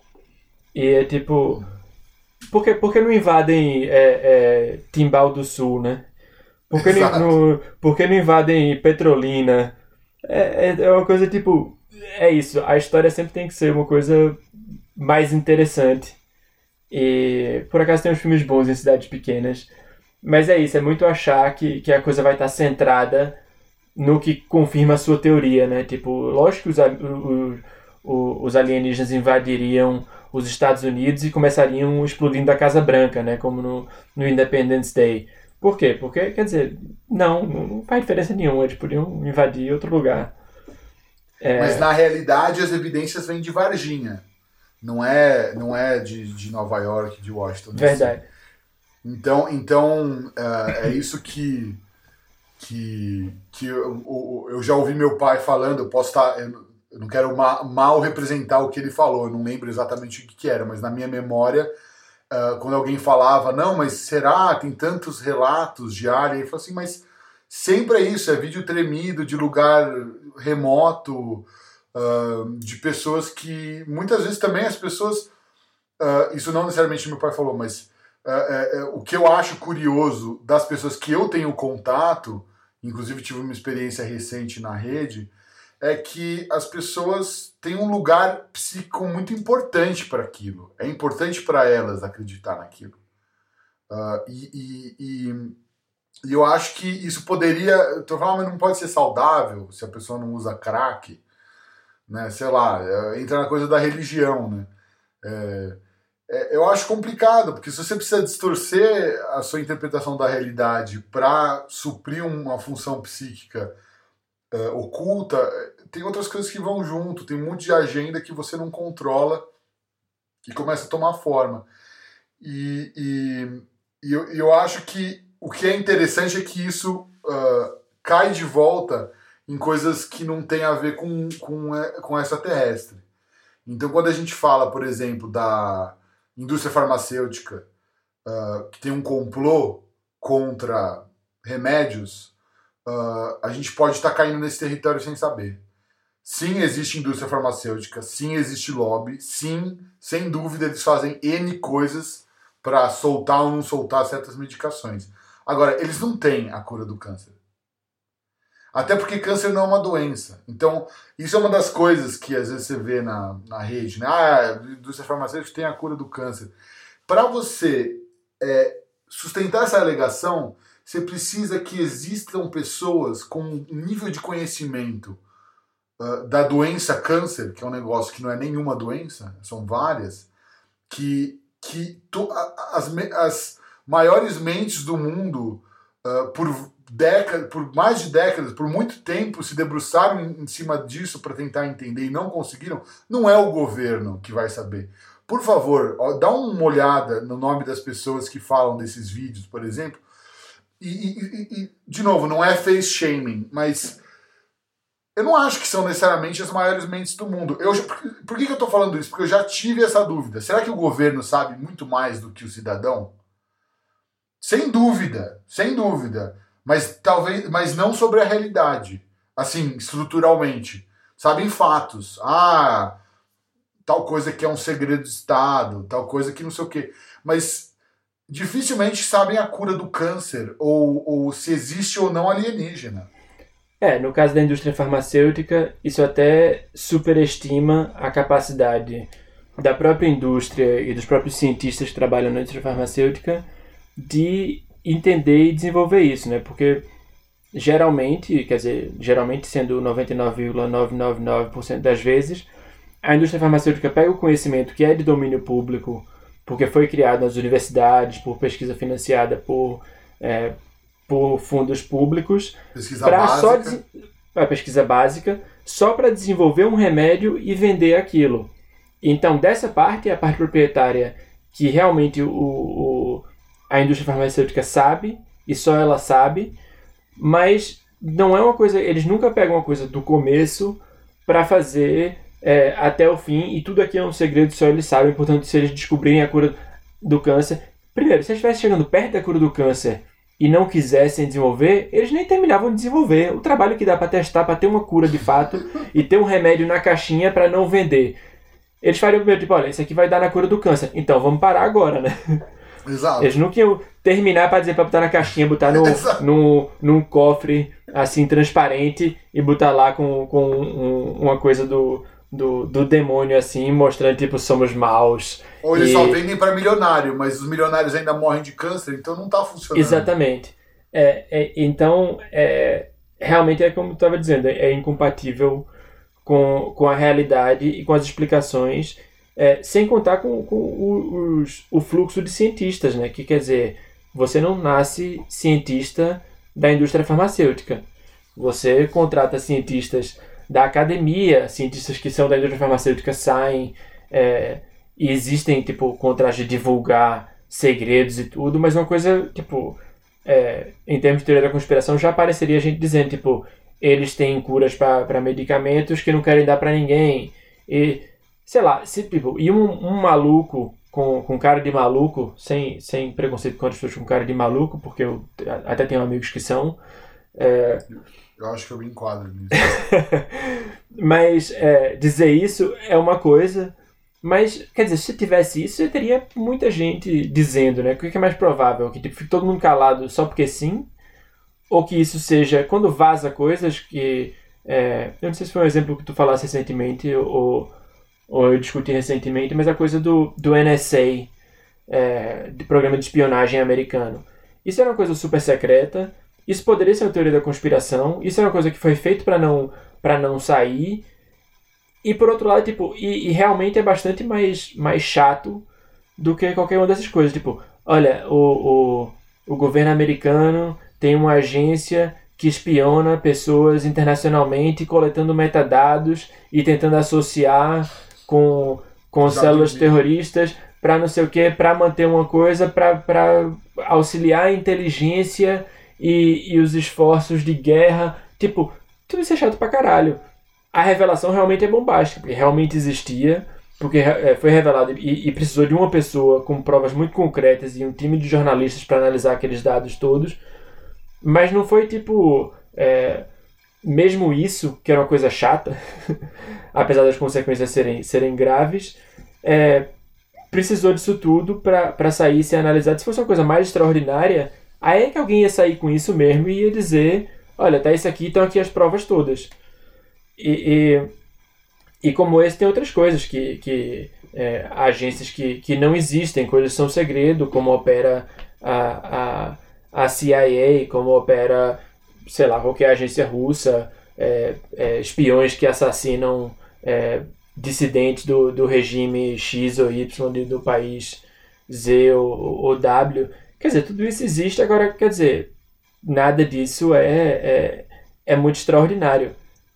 E é tipo. Por que, por que não invadem é, é, Timbal do Sul, né? Por que, não, por que não invadem Petrolina? É, é, é uma coisa tipo. É isso, a história sempre tem que ser uma coisa mais interessante. E por acaso tem uns filmes bons em cidades pequenas. Mas é isso, é muito achar que, que a coisa vai estar centrada no que confirma a sua teoria, né? Tipo, lógico que os, os, os alienígenas invadiriam os Estados Unidos e começariam explodindo a Casa Branca, né? Como no, no Independence Day. Por quê? Porque, quer dizer, não, não faz diferença nenhuma, eles podiam invadir outro lugar. É... Mas na realidade as evidências vêm de Varginha. Não é, não é de, de Nova York, de Washington. Verdade. Então, então é, é isso que, que, que eu, eu, já ouvi meu pai falando. Eu posso estar. Eu não quero mal representar o que ele falou, eu não lembro exatamente o que, que era, mas na minha memória, uh, quando alguém falava, não, mas será? Tem tantos relatos de área. Ele falou assim, mas sempre é isso: é vídeo tremido de lugar remoto, uh, de pessoas que muitas vezes também as pessoas. Uh, isso não necessariamente meu pai falou, mas é, o que eu acho curioso das pessoas que eu tenho contato, inclusive tive uma experiência recente na rede, é que as pessoas têm um lugar psíquico muito importante para aquilo. É importante para elas acreditar naquilo. Uh, e, e, e, e, eu acho que isso poderia. Eu falando, mas não pode ser saudável se a pessoa não usa crack, né? Sei lá, é, entra na coisa da religião, né? É, é, eu acho complicado, porque se você precisa distorcer a sua interpretação da realidade para suprir uma função psíquica uh, oculta, tem outras coisas que vão junto, tem um monte de agenda que você não controla que começa a tomar forma. E, e, e eu, eu acho que o que é interessante é que isso uh, cai de volta em coisas que não tem a ver com, com, com essa terrestre. Então, quando a gente fala, por exemplo, da indústria farmacêutica uh, que tem um complô contra remédios, uh, a gente pode estar tá caindo nesse território sem saber. Sim, existe indústria farmacêutica, sim, existe lobby, sim, sem dúvida eles fazem N coisas para soltar ou não soltar certas medicações. Agora, eles não têm a cura do câncer. Até porque câncer não é uma doença. Então, isso é uma das coisas que às vezes você vê na, na rede, né? Ah, a indústria farmacêutica tem a cura do câncer. Para você é, sustentar essa alegação, você precisa que existam pessoas com um nível de conhecimento uh, da doença câncer, que é um negócio que não é nenhuma doença, são várias, que, que to, as, as maiores mentes do mundo, uh, por décadas, por mais de décadas, por muito tempo, se debruçaram em cima disso para tentar entender e não conseguiram, não é o governo que vai saber. Por favor, ó, dá uma olhada no nome das pessoas que falam desses vídeos, por exemplo. E, e, e de novo, não é face shaming, mas eu não acho que são necessariamente as maiores mentes do mundo. Eu, por, por que, que eu estou falando isso? Porque eu já tive essa dúvida. Será que o governo sabe muito mais do que o cidadão? Sem dúvida, sem dúvida mas talvez, mas não sobre a realidade, assim, estruturalmente. Sabem fatos. Ah, tal coisa que é um segredo de Estado, tal coisa que não sei o quê. Mas dificilmente sabem a cura do câncer ou, ou se existe ou não alienígena. É, no caso da indústria farmacêutica, isso até superestima a capacidade da própria indústria e dos próprios cientistas que trabalham na indústria farmacêutica de entender e desenvolver isso, né? Porque geralmente, quer dizer, geralmente sendo 99,999% das vezes, a indústria farmacêutica pega o conhecimento que é de domínio público, porque foi criado nas universidades, por pesquisa financiada por, é, por fundos públicos para só a pesquisa básica só para desenvolver um remédio e vender aquilo. Então, dessa parte, a parte proprietária que realmente o, o- a indústria farmacêutica sabe e só ela sabe, mas não é uma coisa. Eles nunca pegam uma coisa do começo para fazer é, até o fim e tudo aqui é um segredo, só eles sabem. Portanto, se eles descobrirem a cura do câncer, primeiro, se eles estivessem chegando perto da cura do câncer e não quisessem desenvolver, eles nem terminavam de desenvolver. O trabalho que dá para testar, para ter uma cura de fato e ter um remédio na caixinha para não vender. Eles fariam primeiro, tipo, olha, isso aqui vai dar na cura do câncer. Então vamos parar agora, né? Exato. Eles nunca iam terminar para dizer para botar na caixinha, botar no, no, num cofre assim transparente e botar lá com, com um- uma coisa do, do, do demônio assim, mostrando tipo somos maus. Ou eles E- só vendem para milionário, mas os milionários ainda morrem de câncer, então não tá funcionando. Exatamente. É, é, então, é, realmente é como eu estava dizendo, é incompatível com, com a realidade e com as explicações, é, sem contar com, com o, os- o fluxo de cientistas, né? Que quer dizer, você não nasce cientista da indústria farmacêutica. Você contrata cientistas da academia, cientistas que são da indústria farmacêutica saem é, e existem, tipo, contratos de divulgar segredos e tudo, mas uma coisa, tipo, é, em termos de teoria da conspiração, já apareceria a gente dizendo, tipo, eles têm curas para medicamentos que não querem dar para ninguém. E, sei lá, se, tipo, e um, um maluco com, com cara de maluco, sem, sem preconceito com as pessoas com cara de maluco, porque eu até tenho amigos que são, Eu acho que eu me enquadro nisso. mas é, dizer isso é uma coisa. Mas, quer dizer, se tivesse isso, eu teria muita gente dizendo, né? O que é mais provável? Que tipo, fique todo mundo calado só porque sim? Ou que isso seja, quando vaza coisas que. é, eu não sei se foi um exemplo que tu falasse recentemente, ou, ou eu discuti recentemente, mas a coisa do, do NSA, é, de programa de espionagem americano. Isso era uma coisa super secreta, isso poderia ser uma teoria da conspiração, isso é uma coisa que foi feito para não, não sair. E por outro lado, tipo, e, e realmente é bastante mais, mais chato do que qualquer uma dessas coisas. Tipo, olha, o, o, o governo americano tem uma agência que espiona pessoas internacionalmente, coletando metadados e tentando associar com, com células terroristas para não sei o que, para manter uma coisa, para auxiliar a inteligência e, e os esforços de guerra. Tipo, tudo isso é chato pra caralho. A revelação realmente é bombástica, porque realmente existia, porque é, foi revelado e, e precisou de uma pessoa com provas muito concretas e um time de jornalistas para analisar aqueles dados todos. Mas não foi tipo. é, mesmo isso, que era uma coisa chata, apesar das consequências serem, serem graves, é, precisou disso tudo para sair e ser analisado. Se fosse uma coisa mais extraordinária, aí é que alguém ia sair com isso mesmo e ia dizer: olha, tá isso aqui, estão aqui as provas todas. E, e, e como esse, tem outras coisas que. que é, agências que, que não existem, coisas que são segredo, como opera a, a, a CIA, como opera, sei lá, qualquer agência russa, é, é, espiões que assassinam é, dissidentes do, do regime X ou Y de- do país Z ou, ou W. Quer dizer, tudo isso existe, agora, quer dizer, nada disso é, é, é muito extraordinário.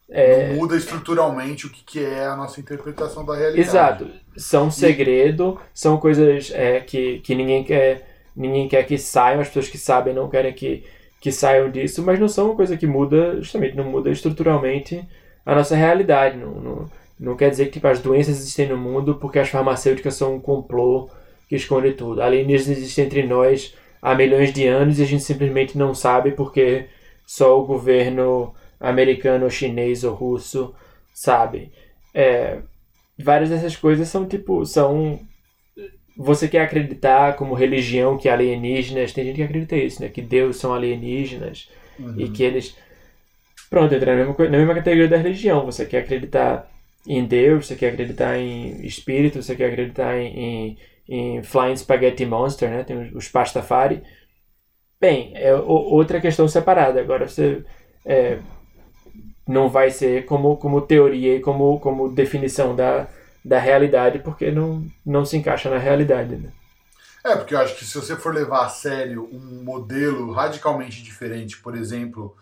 É, Não muda estruturalmente o que, que é a nossa interpretação da realidade. Exato. São segredo, são coisas é, que, que ninguém quer ninguém quer que saiam, as pessoas que sabem não querem que, que saiam disso, mas não são uma coisa que muda, justamente, não muda estruturalmente a nossa realidade. Não, não, não quer dizer que tipo, as doenças existem no mundo porque as farmacêuticas são um complô que esconde tudo. Alienígenas existem entre nós há milhões de anos e a gente simplesmente não sabe porque só o governo americano, chinês ou russo sabe. É, várias dessas coisas são tipo são você quer acreditar como religião que alienígenas tem gente que acredita isso né? Que Deus são alienígenas Uhum. e que eles pronto entra na mesma, na mesma categoria da religião. Você quer acreditar em Deus você quer acreditar em espírito você quer acreditar em, em, em Flying Spaghetti Monster né? Tem os, os Pastafari. Bem é outra questão separada. Agora você é, não vai ser como, como teoria e como, como definição da, da realidade, porque não, não se encaixa na realidade. Né? É, porque eu acho que se você for levar a sério um modelo radicalmente diferente, por exemplo,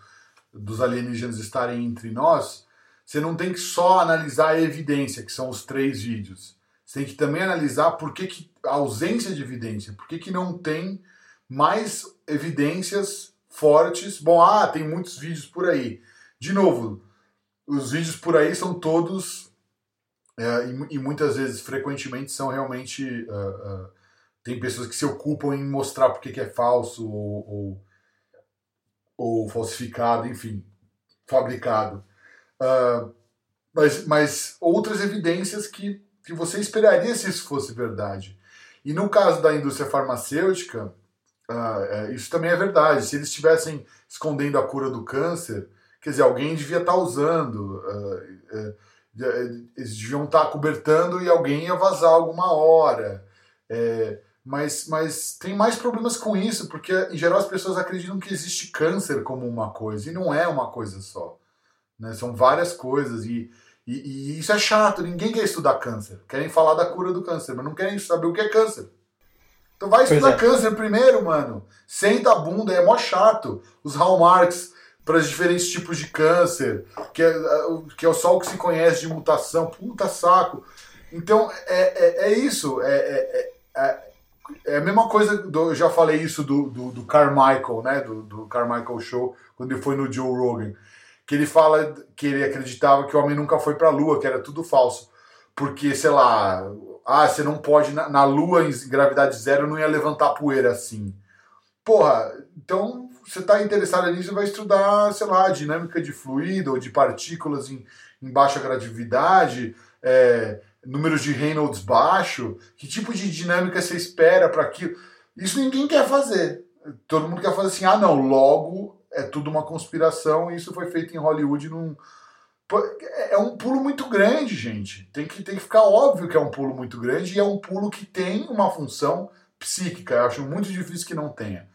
dos alienígenas estarem entre nós, você não tem que só analisar a evidência, que são os três vídeos. Você tem que também analisar por que, que a ausência de evidência, por que, que não tem mais evidências fortes. Bom, ah, tem muitos vídeos por aí. De novo, os vídeos por aí são todos, é, e, e, muitas vezes, frequentemente, são realmente. Uh, uh, tem pessoas que se ocupam em mostrar por que é falso ou, ou, ou, falsificado, enfim, fabricado. Uh, mas, mas outras evidências que, que você esperaria se isso fosse verdade. E no caso da indústria farmacêutica, uh, isso também é verdade. Se eles estivessem escondendo a cura do câncer, Quer dizer, alguém devia estar tá usando, uh, eles deviam estar tá cobertando e alguém ia vazar alguma hora. É, mas, mas tem mais problemas com isso, porque em geral as pessoas acreditam que existe câncer como uma coisa, e não é uma coisa só. Né? São várias coisas, e, e, e, isso é chato, ninguém quer estudar câncer. Querem falar da cura do câncer, mas não querem saber o que é câncer. Então vai estudar é. câncer primeiro, mano. Senta a bunda, é mó chato. Os hallmarks para os diferentes tipos de câncer, que é, que é só o que se conhece de mutação. Puta saco. Então, é, é, é isso. É, é, é, é, a mesma coisa, do, eu já falei isso do, do, do Carmichael, né? Do, do Carmichael Show, quando ele foi no Joe Rogan. Que ele fala que ele acreditava que o homem nunca foi para a Lua, que era tudo falso. Porque, sei lá, ah, você não pode, na, na Lua, em gravidade zero, não ia levantar poeira assim. Porra, então você está interessado nisso, vai estudar, sei lá, dinâmica de fluido ou de partículas em, em baixa gravidade, é, números de Reynolds baixo, que tipo de dinâmica você espera para aquilo. Isso ninguém quer fazer. Todo mundo quer fazer assim, ah não, logo é tudo uma conspiração e isso foi feito em Hollywood num. É um pulo muito grande, gente. Tem que, tem que ficar óbvio que é um pulo muito grande e é um pulo que tem uma função psíquica. Eu acho muito difícil que não tenha.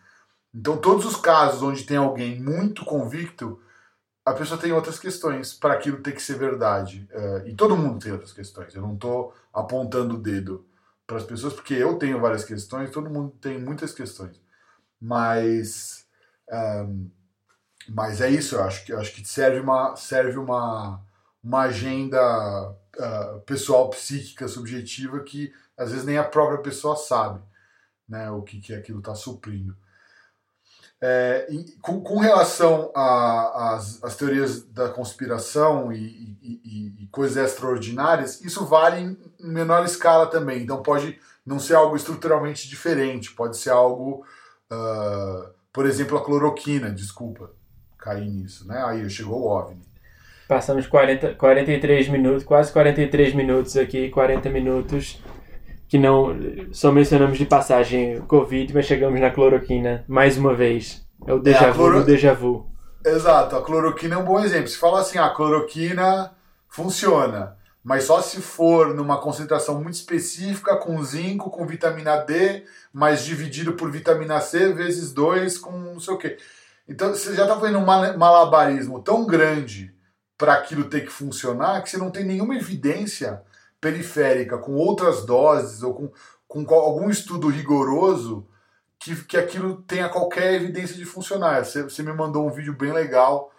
Então, todos os casos onde tem alguém muito convicto, a pessoa tem outras questões para aquilo ter que ser verdade. Uh, e todo mundo tem outras questões. Eu não estou apontando o dedo para as pessoas, porque eu tenho várias questões, todo mundo tem muitas questões. Mas, um, mas é isso, eu acho que, eu acho que serve uma, serve uma, uma agenda uh, pessoal, psíquica, subjetiva, que às vezes nem a própria pessoa sabe né, o que, que aquilo está suprindo. É, com, com, relação às teorias da conspiração e, e, e, coisas extraordinárias, isso vale em menor escala também. Então pode não ser algo estruturalmente diferente, pode ser algo, uh, por exemplo, a cloroquina, desculpa, cair nisso, né? Aí chegou o OVNI. Passamos 40, 43 minutos, quase 43 minutos aqui, 40 minutos que não só mencionamos de passagem Covid, mas chegamos na cloroquina mais uma vez. É o déjà é, vu cloro... déjà vu. Exato, a cloroquina é um bom exemplo. Se fala assim, a cloroquina funciona, mas só se for numa concentração muito específica com zinco, com vitamina D, mas dividido por vitamina C vezes 2 com não sei o quê. Então você já está fazendo um malabarismo tão grande para aquilo ter que funcionar que você não tem nenhuma evidência periférica, com outras doses ou com, com algum estudo rigoroso que, que aquilo tenha qualquer evidência de funcionar. Você, você me mandou um vídeo bem legal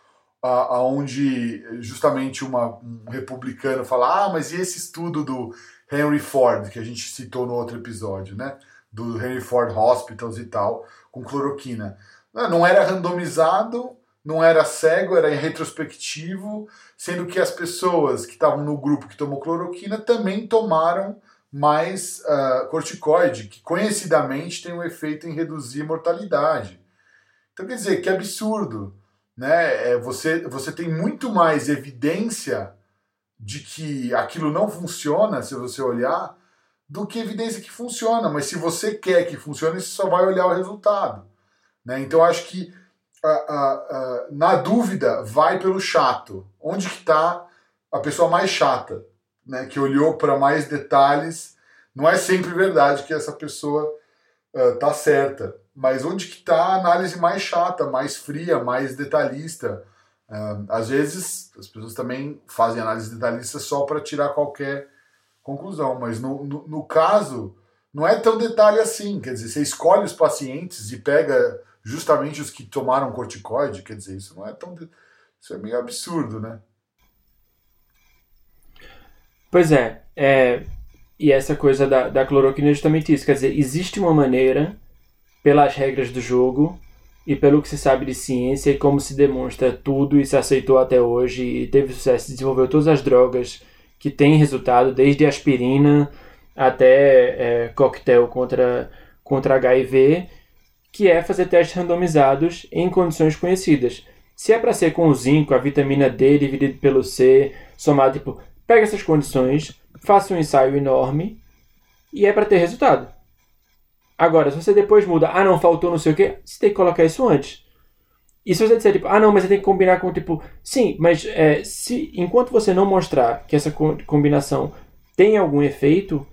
aonde justamente uma, um republicano fala ah, mas e esse estudo do Henry Ford, que a gente citou no outro episódio, né? Do Henry Ford Hospitals e tal, com cloroquina. Não era randomizado, não era cego, era retrospectivo, sendo que as pessoas que estavam no grupo que tomou cloroquina também tomaram mais uh, corticoide, que conhecidamente tem um efeito em reduzir mortalidade. Então quer dizer, que absurdo. Né? É, você, você tem muito mais evidência de que aquilo não funciona, se você olhar, do que evidência que funciona. Mas se você quer que funcione, você só vai olhar o resultado. Né? Então acho que na dúvida, vai pelo chato. Onde que está a pessoa mais chata, né, que olhou para mais detalhes? Não é sempre verdade que essa pessoa uh, certa, mas onde que está a análise mais chata, mais fria, mais detalhista? Às vezes as pessoas também fazem análise detalhista só para tirar qualquer conclusão, mas no, no, no caso não é tão detalhe assim. Quer dizer, você escolhe os pacientes e pega justamente os que tomaram corticoide, quer dizer, isso não é tão. Isso é meio absurdo, né? Pois é, é e essa coisa da, da cloroquina é justamente isso. Quer dizer, existe uma maneira, pelas regras do jogo e pelo que se sabe de ciência e como se demonstra tudo e se aceitou até hoje e teve sucesso, desenvolveu todas as drogas que têm resultado, desde aspirina até é, coquetel contra, contra HIV, que é fazer testes randomizados em condições conhecidas. Se é para ser com o zinco, a vitamina D dividido pelo C, somado, tipo, pega essas condições, faça um ensaio enorme e é para ter resultado. Agora, se você depois muda, ah não, faltou não sei o que, você tem que colocar isso antes. E se você disser, tipo, ah não, mas você tem que combinar com, tipo, sim, mas é, se enquanto você não mostrar que essa combinação tem algum efeito,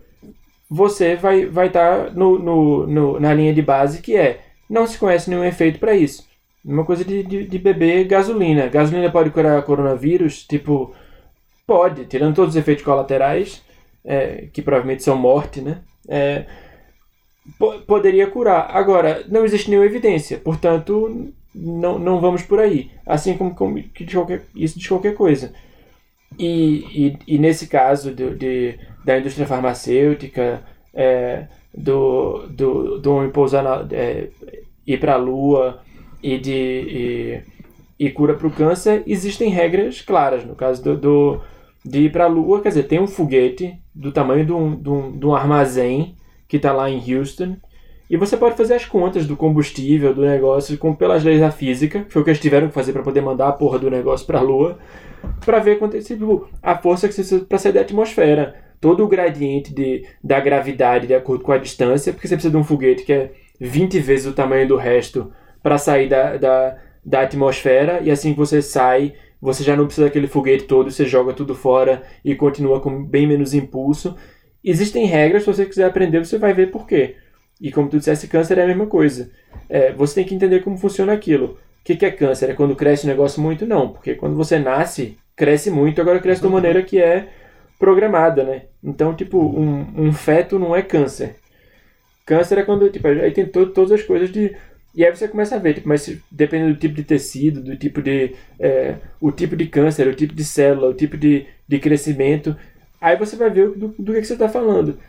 você vai estar vai tá no, no, no, na linha de base que é não se conhece nenhum efeito para isso. Uma coisa de, de, de, beber gasolina. Gasolina pode curar coronavírus? Tipo, pode, tirando todos os efeitos colaterais, é, que provavelmente são morte, né? É, poderia curar. Agora, não existe nenhuma evidência, portanto, não, não vamos por aí. Assim como, como de qualquer, isso de qualquer coisa. E, e, e nesse caso de, de, da indústria farmacêutica, é, do, do, do homem pousar na, é, ir para a lua e de e, e cura para o câncer, existem regras claras. No caso do, do de ir para a lua, quer dizer, tem um foguete do tamanho de um, de um, de um armazém que está lá em Houston. E você pode fazer as contas do combustível, do negócio, com, pelas leis da física, que foi o que eles tiveram que fazer para poder mandar a porra do negócio para a Lua, para ver quanto, tipo, a força que você precisa para sair da atmosfera. Todo o gradiente de, da gravidade de acordo com a distância, porque você precisa de um foguete que é 20 vezes o tamanho do resto para sair da, da, da atmosfera, e assim que você sai, você já não precisa daquele foguete todo, você joga tudo fora e continua com bem menos impulso. Existem regras, se você quiser aprender, você vai ver por quê. E como tu disseste, câncer é a mesma coisa. É, você tem que entender como funciona aquilo. O que, que é câncer? É quando cresce o negócio muito? Não, porque quando você nasce, cresce muito, agora cresce de uma maneira que é programada, né? Então, tipo, um, um feto não é câncer. Câncer é quando, tipo, aí tem to todas as coisas de... E aí você começa a ver, tipo, mas dependendo do tipo de tecido, do tipo de... É, o tipo de câncer, o tipo de célula, o tipo de, de crescimento, Aí você vai ver do, do que, que você está falando.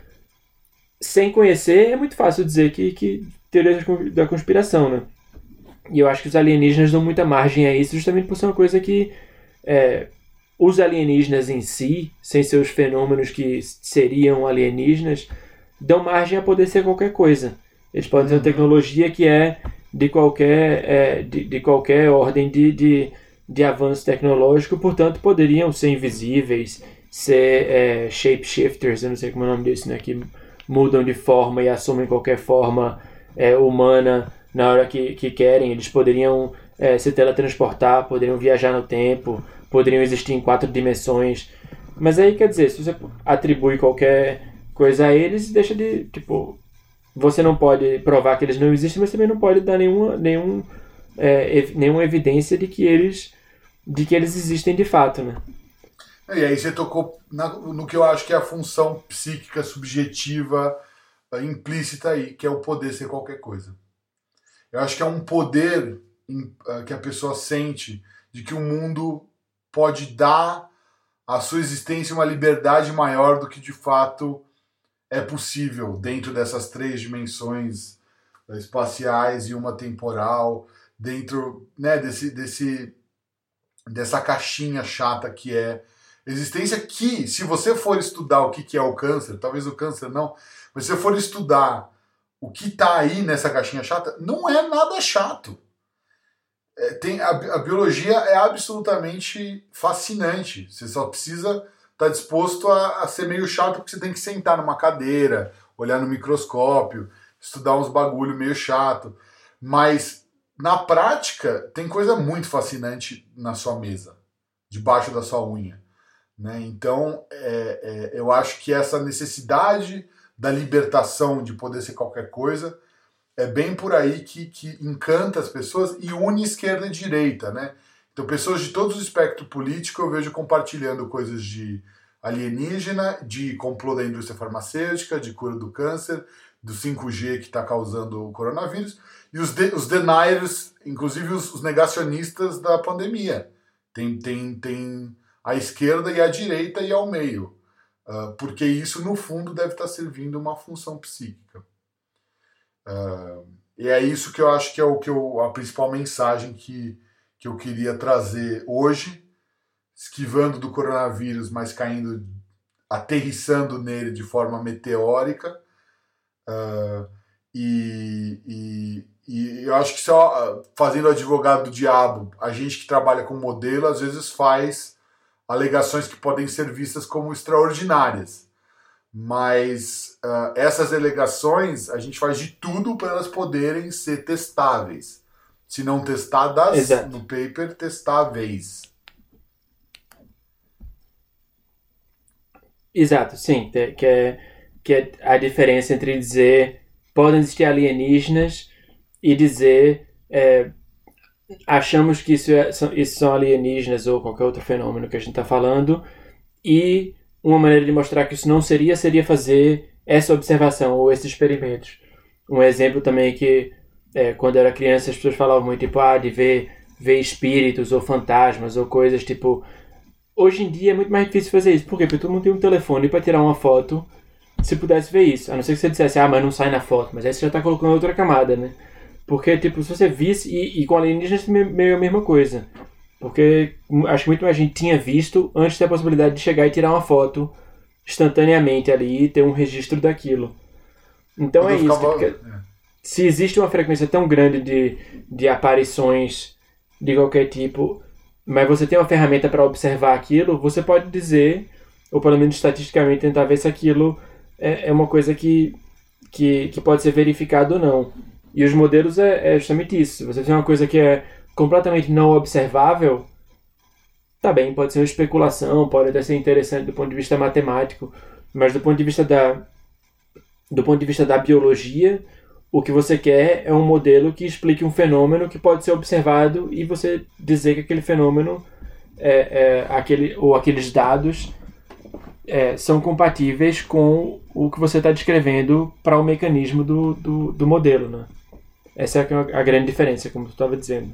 Sem conhecer, é muito fácil dizer que, que teoria da conspiração, né? E eu acho que os alienígenas dão muita margem a isso, justamente por ser uma coisa que é, os alienígenas em si, sem seus fenômenos que seriam alienígenas, dão margem a poder ser qualquer coisa. Eles podem ter uma uhum. tecnologia que é de qualquer, é, de, de qualquer ordem de, de, de avanço tecnológico, portanto poderiam ser invisíveis ser é, shapeshifters, eu não sei como é o nome disso, né? Que mudam de forma e assumem qualquer forma é, humana na hora que, que querem. Eles poderiam é, se teletransportar, poderiam viajar no tempo, poderiam existir em quatro dimensões. Mas aí, quer dizer, se você atribui qualquer coisa a eles, deixa de, tipo... Você não pode provar que eles não existem, mas também não pode dar nenhuma, nenhum, é, nenhuma evidência de que eles de que eles existem de fato, né? E aí você tocou na, no que eu acho que é a função psíquica subjetiva uh, implícita aí, que é o poder ser qualquer coisa. Eu acho que é um poder uh, que a pessoa sente de que o mundo pode dar à sua existência uma liberdade maior do que de fato é possível dentro dessas três dimensões uh, espaciais e uma temporal, dentro né, desse, desse, dessa caixinha chata que é Existência que, se você for estudar o que é o câncer, talvez o câncer não, mas se você for estudar o que está aí nessa caixinha chata, não é nada chato. É, tem, a, a, biologia é absolutamente fascinante. Você só precisa estar tá disposto a, a, ser meio chato, porque você tem que sentar numa cadeira, olhar no microscópio, estudar uns bagulho meio chato. Mas na prática, tem coisa muito fascinante na sua mesa, debaixo da sua unha. Né? Então, é, é, eu acho que essa necessidade da libertação de poder ser qualquer coisa é bem por aí que, que encanta as pessoas e une esquerda e direita. Né? Então, pessoas de todos os espectro político eu vejo compartilhando coisas de alienígena, de complô da indústria farmacêutica, de cura do câncer, do 5G que está causando o coronavírus, e os, de, os deniers, inclusive os, os, negacionistas da pandemia. Tem, tem, tem a esquerda e a direita e ao meio. Uh, porque isso, no fundo, deve estar tá servindo uma função psíquica. Uh, e é isso que eu acho que é o que eu, a principal mensagem que, que eu queria trazer hoje, esquivando do coronavírus, mas caindo, aterrissando nele de forma meteórica. Uh, e, e, e, eu acho que só fazendo advogado do diabo, a gente que trabalha com modelo, às vezes faz alegações que podem ser vistas como extraordinárias. Mas uh, essas alegações, a gente faz de tudo para elas poderem ser testáveis. Se não testadas Exato. no paper, testáveis. Exato, sim. Que é, que é a diferença entre dizer podem existir alienígenas e dizer é, achamos que isso, é, isso são alienígenas ou qualquer outro fenômeno que a gente está falando e uma maneira de mostrar que isso não seria seria fazer essa observação ou esses experimentos. Um exemplo também que é, quando eu era criança as pessoas falavam muito tipo ah, de ver, ver espíritos ou fantasmas ou coisas tipo hoje em dia é muito mais difícil fazer isso. Por quê? Porque todo mundo tem um telefone para tirar uma foto se pudesse ver isso. A não ser que você dissesse, ah, mas não sai na foto. Mas aí você já está colocando outra camada, né? Porque, tipo, se você visse, e, e com alienígenas meio a mesma coisa. Porque acho que muito mais gente tinha visto antes da possibilidade de chegar e tirar uma foto instantaneamente ali e ter um registro daquilo. Então Quando é isso. É. Se existe uma frequência tão grande de, de aparições de qualquer tipo, mas você tem uma ferramenta para observar aquilo, você pode dizer, ou pelo menos estatisticamente tentar ver se aquilo é, é uma coisa que, que, que pode ser verificado ou não. E os modelos é, é justamente isso. Se você tem uma coisa que é completamente não observável, tá bem, pode ser uma especulação, pode até ser interessante do ponto de vista matemático, mas do ponto de vista da do ponto de vista da biologia, o que você quer é um modelo que explique um fenômeno que pode ser observado e você dizer que aquele fenômeno é, é aquele ou aqueles dados é, são compatíveis com o que você está descrevendo para o mecanismo do, do, do, modelo. Né? Essa é a, grande diferença, como tu estava dizendo.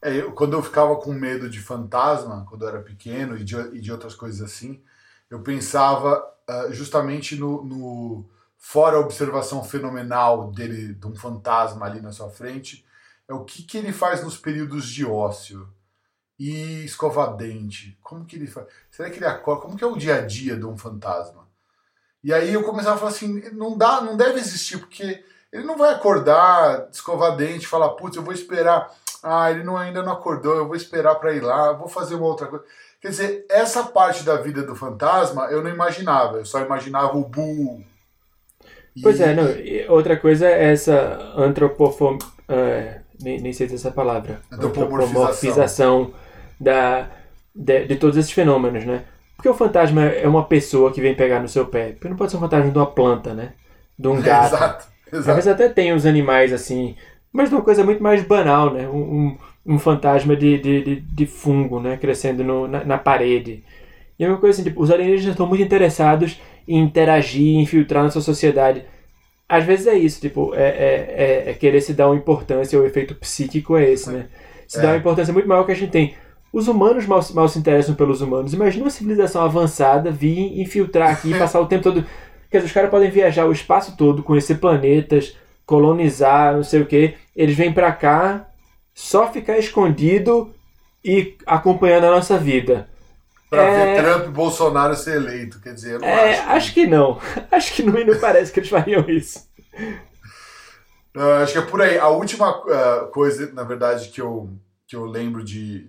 É, eu, quando eu ficava com medo de fantasma, quando eu era pequeno, e de, e de outras coisas assim, eu pensava uh, justamente no, no, fora a observação fenomenal dele, de um fantasma ali na sua frente, é o que, que ele faz nos períodos de ócio e escovar dente. Como que ele faz? Será que ele acorda? Como que é o dia a dia de um fantasma? E aí eu começava a falar assim, não dá, não deve existir, porque ele não vai acordar, escovar dente, falar, putz, eu vou esperar. Ah, ele não, ainda não acordou, eu vou esperar para ir lá, vou fazer uma outra coisa. Quer dizer, essa parte da vida do fantasma eu não imaginava, eu só imaginava o Bu. Pois é, não, outra coisa é essa antropofom... Uh, nem, nem sei se é essa palavra. Antropomorfização. antropomorfização da, de, de, todos esses fenômenos, né? Porque o fantasma é uma pessoa que vem pegar no seu pé. Porque não pode ser um fantasma de uma planta, né? De um gato. exato, exato. Às vezes até tem os animais assim, mas de uma coisa muito mais banal, né? Um, um, um fantasma de, de, de, de, fungo, né? Crescendo no, na, na, parede. E é uma coisa assim, tipo, os alienígenas estão muito interessados em interagir, infiltrar na sua sociedade. Às vezes é isso, tipo, é, é, é, é querer se dar uma importância, o efeito psíquico é esse, né? Se dá uma importância muito maior que a gente tem. Os humanos mal, mal se interessam pelos humanos. Imagina uma civilização avançada vir infiltrar aqui e passar o tempo todo. Quer dizer, os caras podem viajar o espaço todo, conhecer planetas, colonizar, não sei o que. Eles vêm pra cá só ficar escondido e acompanhando a nossa vida. Pra é... ver Trump e Bolsonaro ser eleito, quer dizer, eu não é, acho. Acho que não. Acho que não, não parece que eles fariam isso. Não, acho que é por aí. A última uh, coisa, na verdade, que eu, que eu lembro de,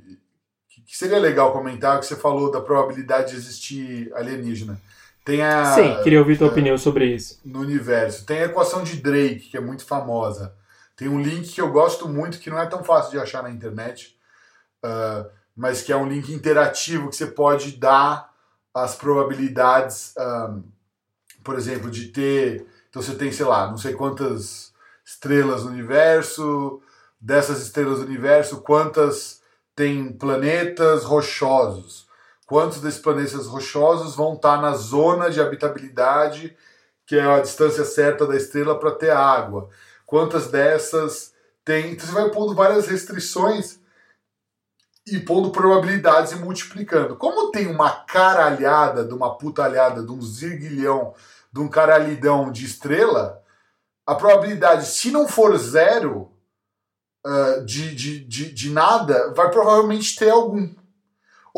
que seria legal comentar que você falou da probabilidade de existir alienígena. Tem a, Sim, queria ouvir tua é, opinião sobre isso. No universo. Tem a equação de Drake, que é muito famosa. Tem um link que eu gosto muito, que não é tão fácil de achar na internet, uh, mas que é um link interativo que você pode dar as probabilidades, um, ah, por exemplo, de ter. Então você tem, sei lá, não sei quantas estrelas no universo, dessas estrelas do universo, quantas tem planetas rochosos, quantos desses planetas rochosos vão estar na zona de habitabilidade, que é a distância certa da estrela para ter água. Quantas dessas tem. Então você vai pondo várias restrições e pondo probabilidades e multiplicando. Como tem uma caralhada, de uma putalhada, de um zirguilhão, de um caralhidão de estrela, a probabilidade, se não for zero uh, de, de, de, de nada, vai provavelmente ter algum.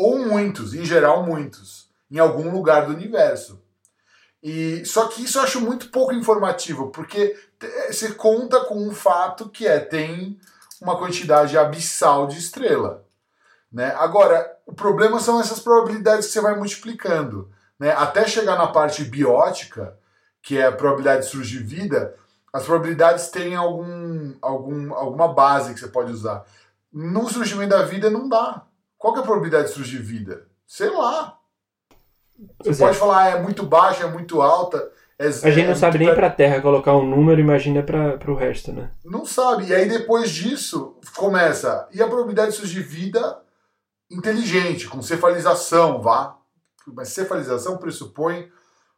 Ou muitos, em geral muitos, em algum lugar do universo. E só que isso eu acho muito pouco informativo, porque você conta com um fato que é tem uma quantidade abissal de estrela. Né? Agora, o problema são essas probabilidades que você vai multiplicando. Né? Até chegar na parte biótica, que é a probabilidade de surgir vida, as probabilidades têm algum, algum, alguma base que você pode usar. No surgimento da vida não dá. Qual que é a probabilidade de surgir vida? Sei lá. Você pode falar, ah, é muito baixa, é muito alta. É, a gente não é sabe nem para a Terra colocar um número, imagina para o resto, né? Não sabe. E aí depois disso começa. E a probabilidade de surgir vida inteligente, com cefalização, vá. Mas cefalização pressupõe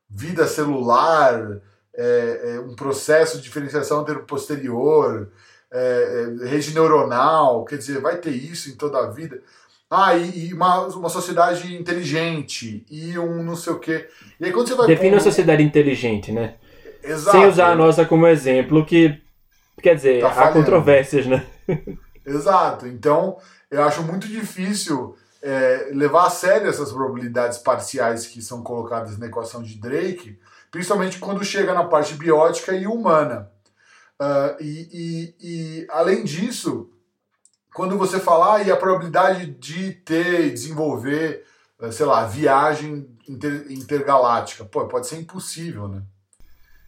vida celular, é, é, um processo de diferenciação posterior, é, é, rede neuronal, quer dizer, vai ter isso em toda a vida. Ah, e, e uma, uma sociedade inteligente, e um não sei o quê. E aí quando você vai. Define pôr... a sociedade inteligente, né? Exato. Sem usar a nossa como exemplo, que. Quer dizer, tá há controvérsias, né? Exato. Então, eu acho muito difícil é, levar a sério essas probabilidades parciais que são colocadas na equação de Drake, principalmente quando chega na parte biótica e humana. Uh, e, e, e, além disso, quando você falar e a probabilidade de ter, desenvolver, eh, sei lá, viagem inter, intergaláctica, pô, pode ser impossível, né?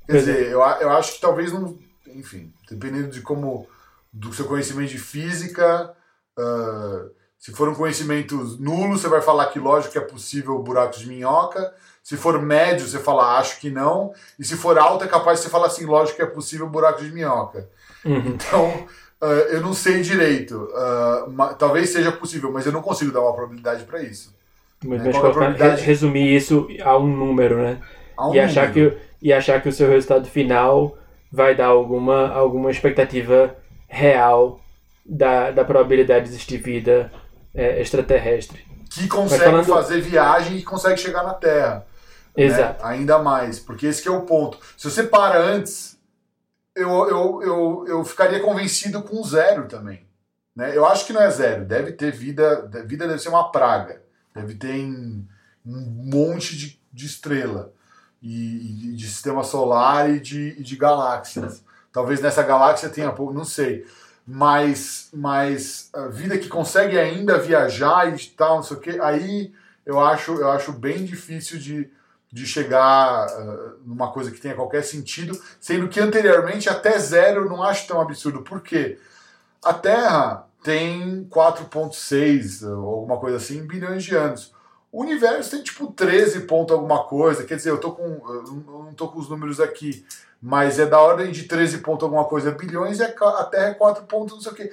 Quer dizer, eu, eu acho que talvez não. Enfim, dependendo de como. do seu conhecimento de física. Uh, se for um conhecimento nulo, você vai falar que lógico que é possível buracos de minhoca. Se for médio, você fala acho que não. E se for alto, é capaz de você falar assim, lógico que é possível buracos de minhoca. Uhum. Então, uh, eu não sei direito. Uh, talvez seja possível, mas eu não consigo dar uma probabilidade para isso. Mas, né? mas probabilidade... resumir isso a um número, né? Um e, achar número. Que, e achar que o seu resultado final vai dar alguma, alguma expectativa real da, da probabilidade de existir vida é, extraterrestre. Que consegue falando... fazer viagem e consegue chegar na Terra. Né? Exato. Né? Ainda mais, porque esse é o ponto. Se você para antes, eu, eu, eu, eu ficaria convencido com zero também. Né? Eu acho que não é zero. Deve ter vida. Vida deve ser uma praga. Deve ter um monte de, de estrela. E, e, de sistema solar e de, e de galáxias. Talvez nessa galáxia tenha pouco, não sei mas, mas a vida que consegue ainda viajar e tal, não sei o que, aí eu acho, eu acho bem difícil de, de chegar uh, numa coisa que tenha qualquer sentido, sendo que anteriormente até zero eu não acho tão absurdo. Por quê? A Terra tem 4,6 ou alguma coisa assim bilhões de anos. O universo tem tipo 13 ponto alguma coisa, quer dizer, eu tô com eu não tô com os números aqui, mas é da ordem de 13 ponto alguma coisa bilhões e a Terra é 4 pontos não sei o quê.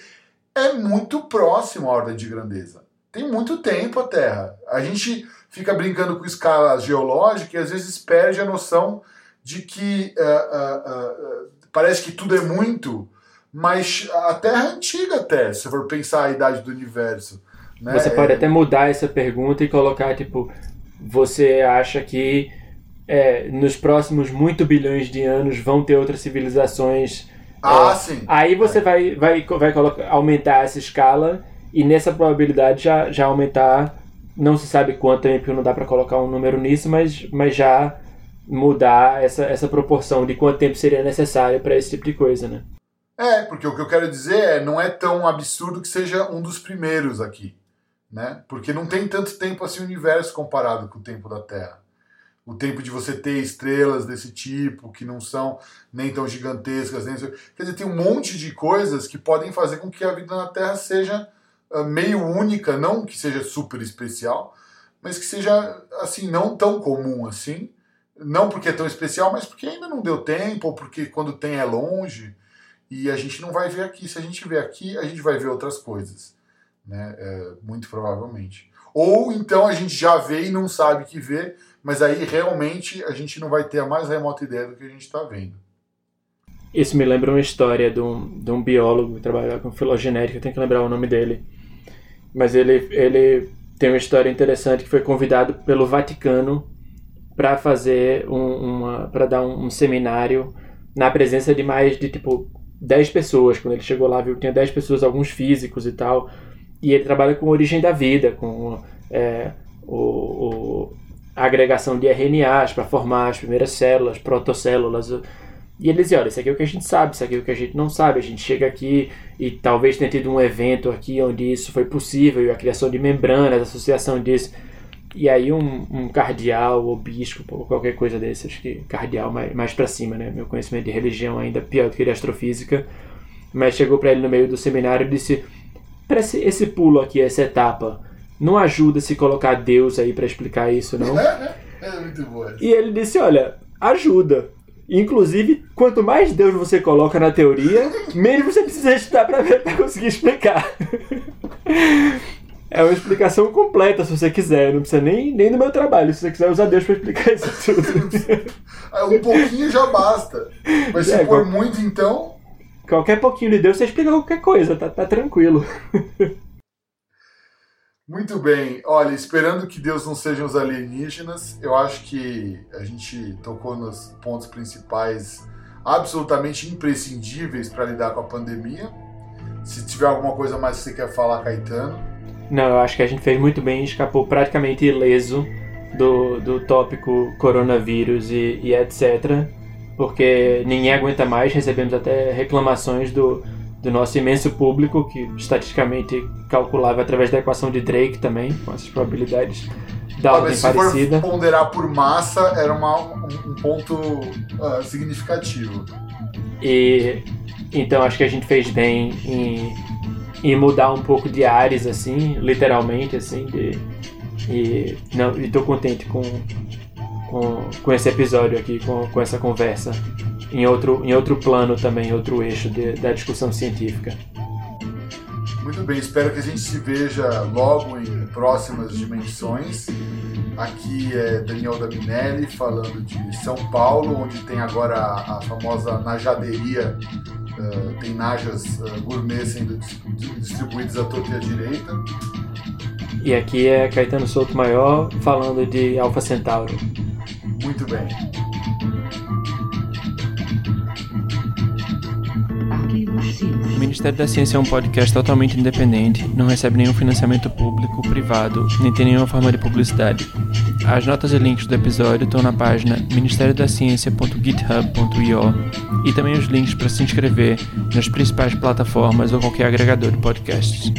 É muito próximo a ordem de grandeza. Tem muito tempo a Terra. A gente fica brincando com escala geológica e às vezes perde a noção de que uh, uh, uh, parece que tudo é muito, mas a Terra é antiga até, se for pensar a idade do universo. Né? Você pode até mudar essa pergunta e colocar, tipo, você acha que é, nos próximos muito bilhões de anos vão ter outras civilizações. Ah, é, sim. Aí você é. vai, vai, vai colocar, aumentar essa escala e nessa probabilidade já, já aumentar, não se sabe quanto tempo, não dá para colocar um número nisso, mas, mas já mudar essa, essa proporção de quanto tempo seria necessário para esse tipo de coisa, né? É, porque o que eu quero dizer é, não é tão absurdo que seja um dos primeiros aqui, né? Porque não tem tanto tempo assim o universo comparado com o tempo da Terra o tempo de você ter estrelas desse tipo, que não são nem tão gigantescas, nem... quer dizer, tem um monte de coisas que podem fazer com que a vida na Terra seja meio única, não que seja super especial, mas que seja assim não tão comum assim, não porque é tão especial, mas porque ainda não deu tempo, ou porque quando tem é longe e a gente não vai ver aqui. Se a gente ver aqui, a gente vai ver outras coisas, né? É, muito provavelmente. Ou então a gente já vê e não sabe que vê, mas aí realmente a gente não vai ter a mais remota ideia do que a gente está vendo. Isso me lembra uma história de um, de um biólogo que trabalha com filogenética, eu tenho que lembrar o nome dele. Mas ele, ele tem uma história interessante que foi convidado pelo Vaticano para fazer um, para dar um, um, seminário na presença de mais de tipo 10 pessoas. Quando ele chegou lá, viu que tinha 10 pessoas, alguns físicos e tal. E ele trabalha com origem da vida, com é, o, o, a agregação de RNAs para formar as primeiras células, protocélulas. E ele dizia, olha, isso aqui é o que a gente sabe, isso aqui é o que a gente não sabe. A gente chega aqui e talvez tenha tido um evento aqui onde isso foi possível, e a criação de membranas, a associação disso. E aí um, um cardeal ou bispo ou qualquer coisa desse, acho que cardeal mais, mais para cima, né? Meu conhecimento de religião ainda pior do que de astrofísica. Mas chegou para ele no meio do seminário e disse: para esse, esse pulo aqui, essa etapa, não ajuda se colocar Deus aí para explicar isso, não? é muito boa. E ele disse: olha, ajuda. Inclusive, quanto mais Deus você coloca na teoria, menos você precisa estudar para conseguir explicar. É uma explicação completa, se você quiser. Não precisa nem, nem do meu trabalho, se você quiser usar Deus para explicar isso tudo. É, um pouquinho já basta. Mas se é, for muito, então. Qualquer pouquinho de Deus, você explica qualquer coisa, tá, tá tranquilo. Muito bem. Olha, esperando que Deus não sejam os alienígenas, eu acho que a gente tocou nos pontos principais absolutamente imprescindíveis para lidar com a pandemia. Se tiver alguma coisa mais que você quer falar, Caetano. Não, eu acho que a gente fez muito bem, escapou praticamente ileso do, do tópico coronavírus e, e etc. Porque ninguém aguenta mais, recebemos até reclamações do, do nosso imenso público, que estatisticamente calculava através da equação de Drake também, com essas probabilidades da ordem se parecida. For ponderar por massa, era uma, um, ponto uh, significativo. E então acho que a gente fez bem em e mudar um pouco de ares, assim, literalmente, assim, de, e, não, e tô contente com, com, com esse episódio aqui, com, com essa conversa, em outro, em outro plano também, outro eixo de, da discussão científica. Muito bem, espero que a gente se veja logo em próximas dimensões. Aqui é Daniel Daminelli falando de São Paulo, onde tem agora a, a famosa najaderia Uh, tem najas uh, gourmet sendo distribuídas à torta e à direita. E aqui é Caetano Souto Maior falando de Alpha Centauro. Muito bem. O Ministério da Ciência é um podcast totalmente independente, não recebe nenhum financiamento público, privado, nem tem nenhuma forma de publicidade. As notas e links do episódio estão na página ministeriodaciencia.github.io e também os links para se inscrever nas principais plataformas ou qualquer agregador de podcasts.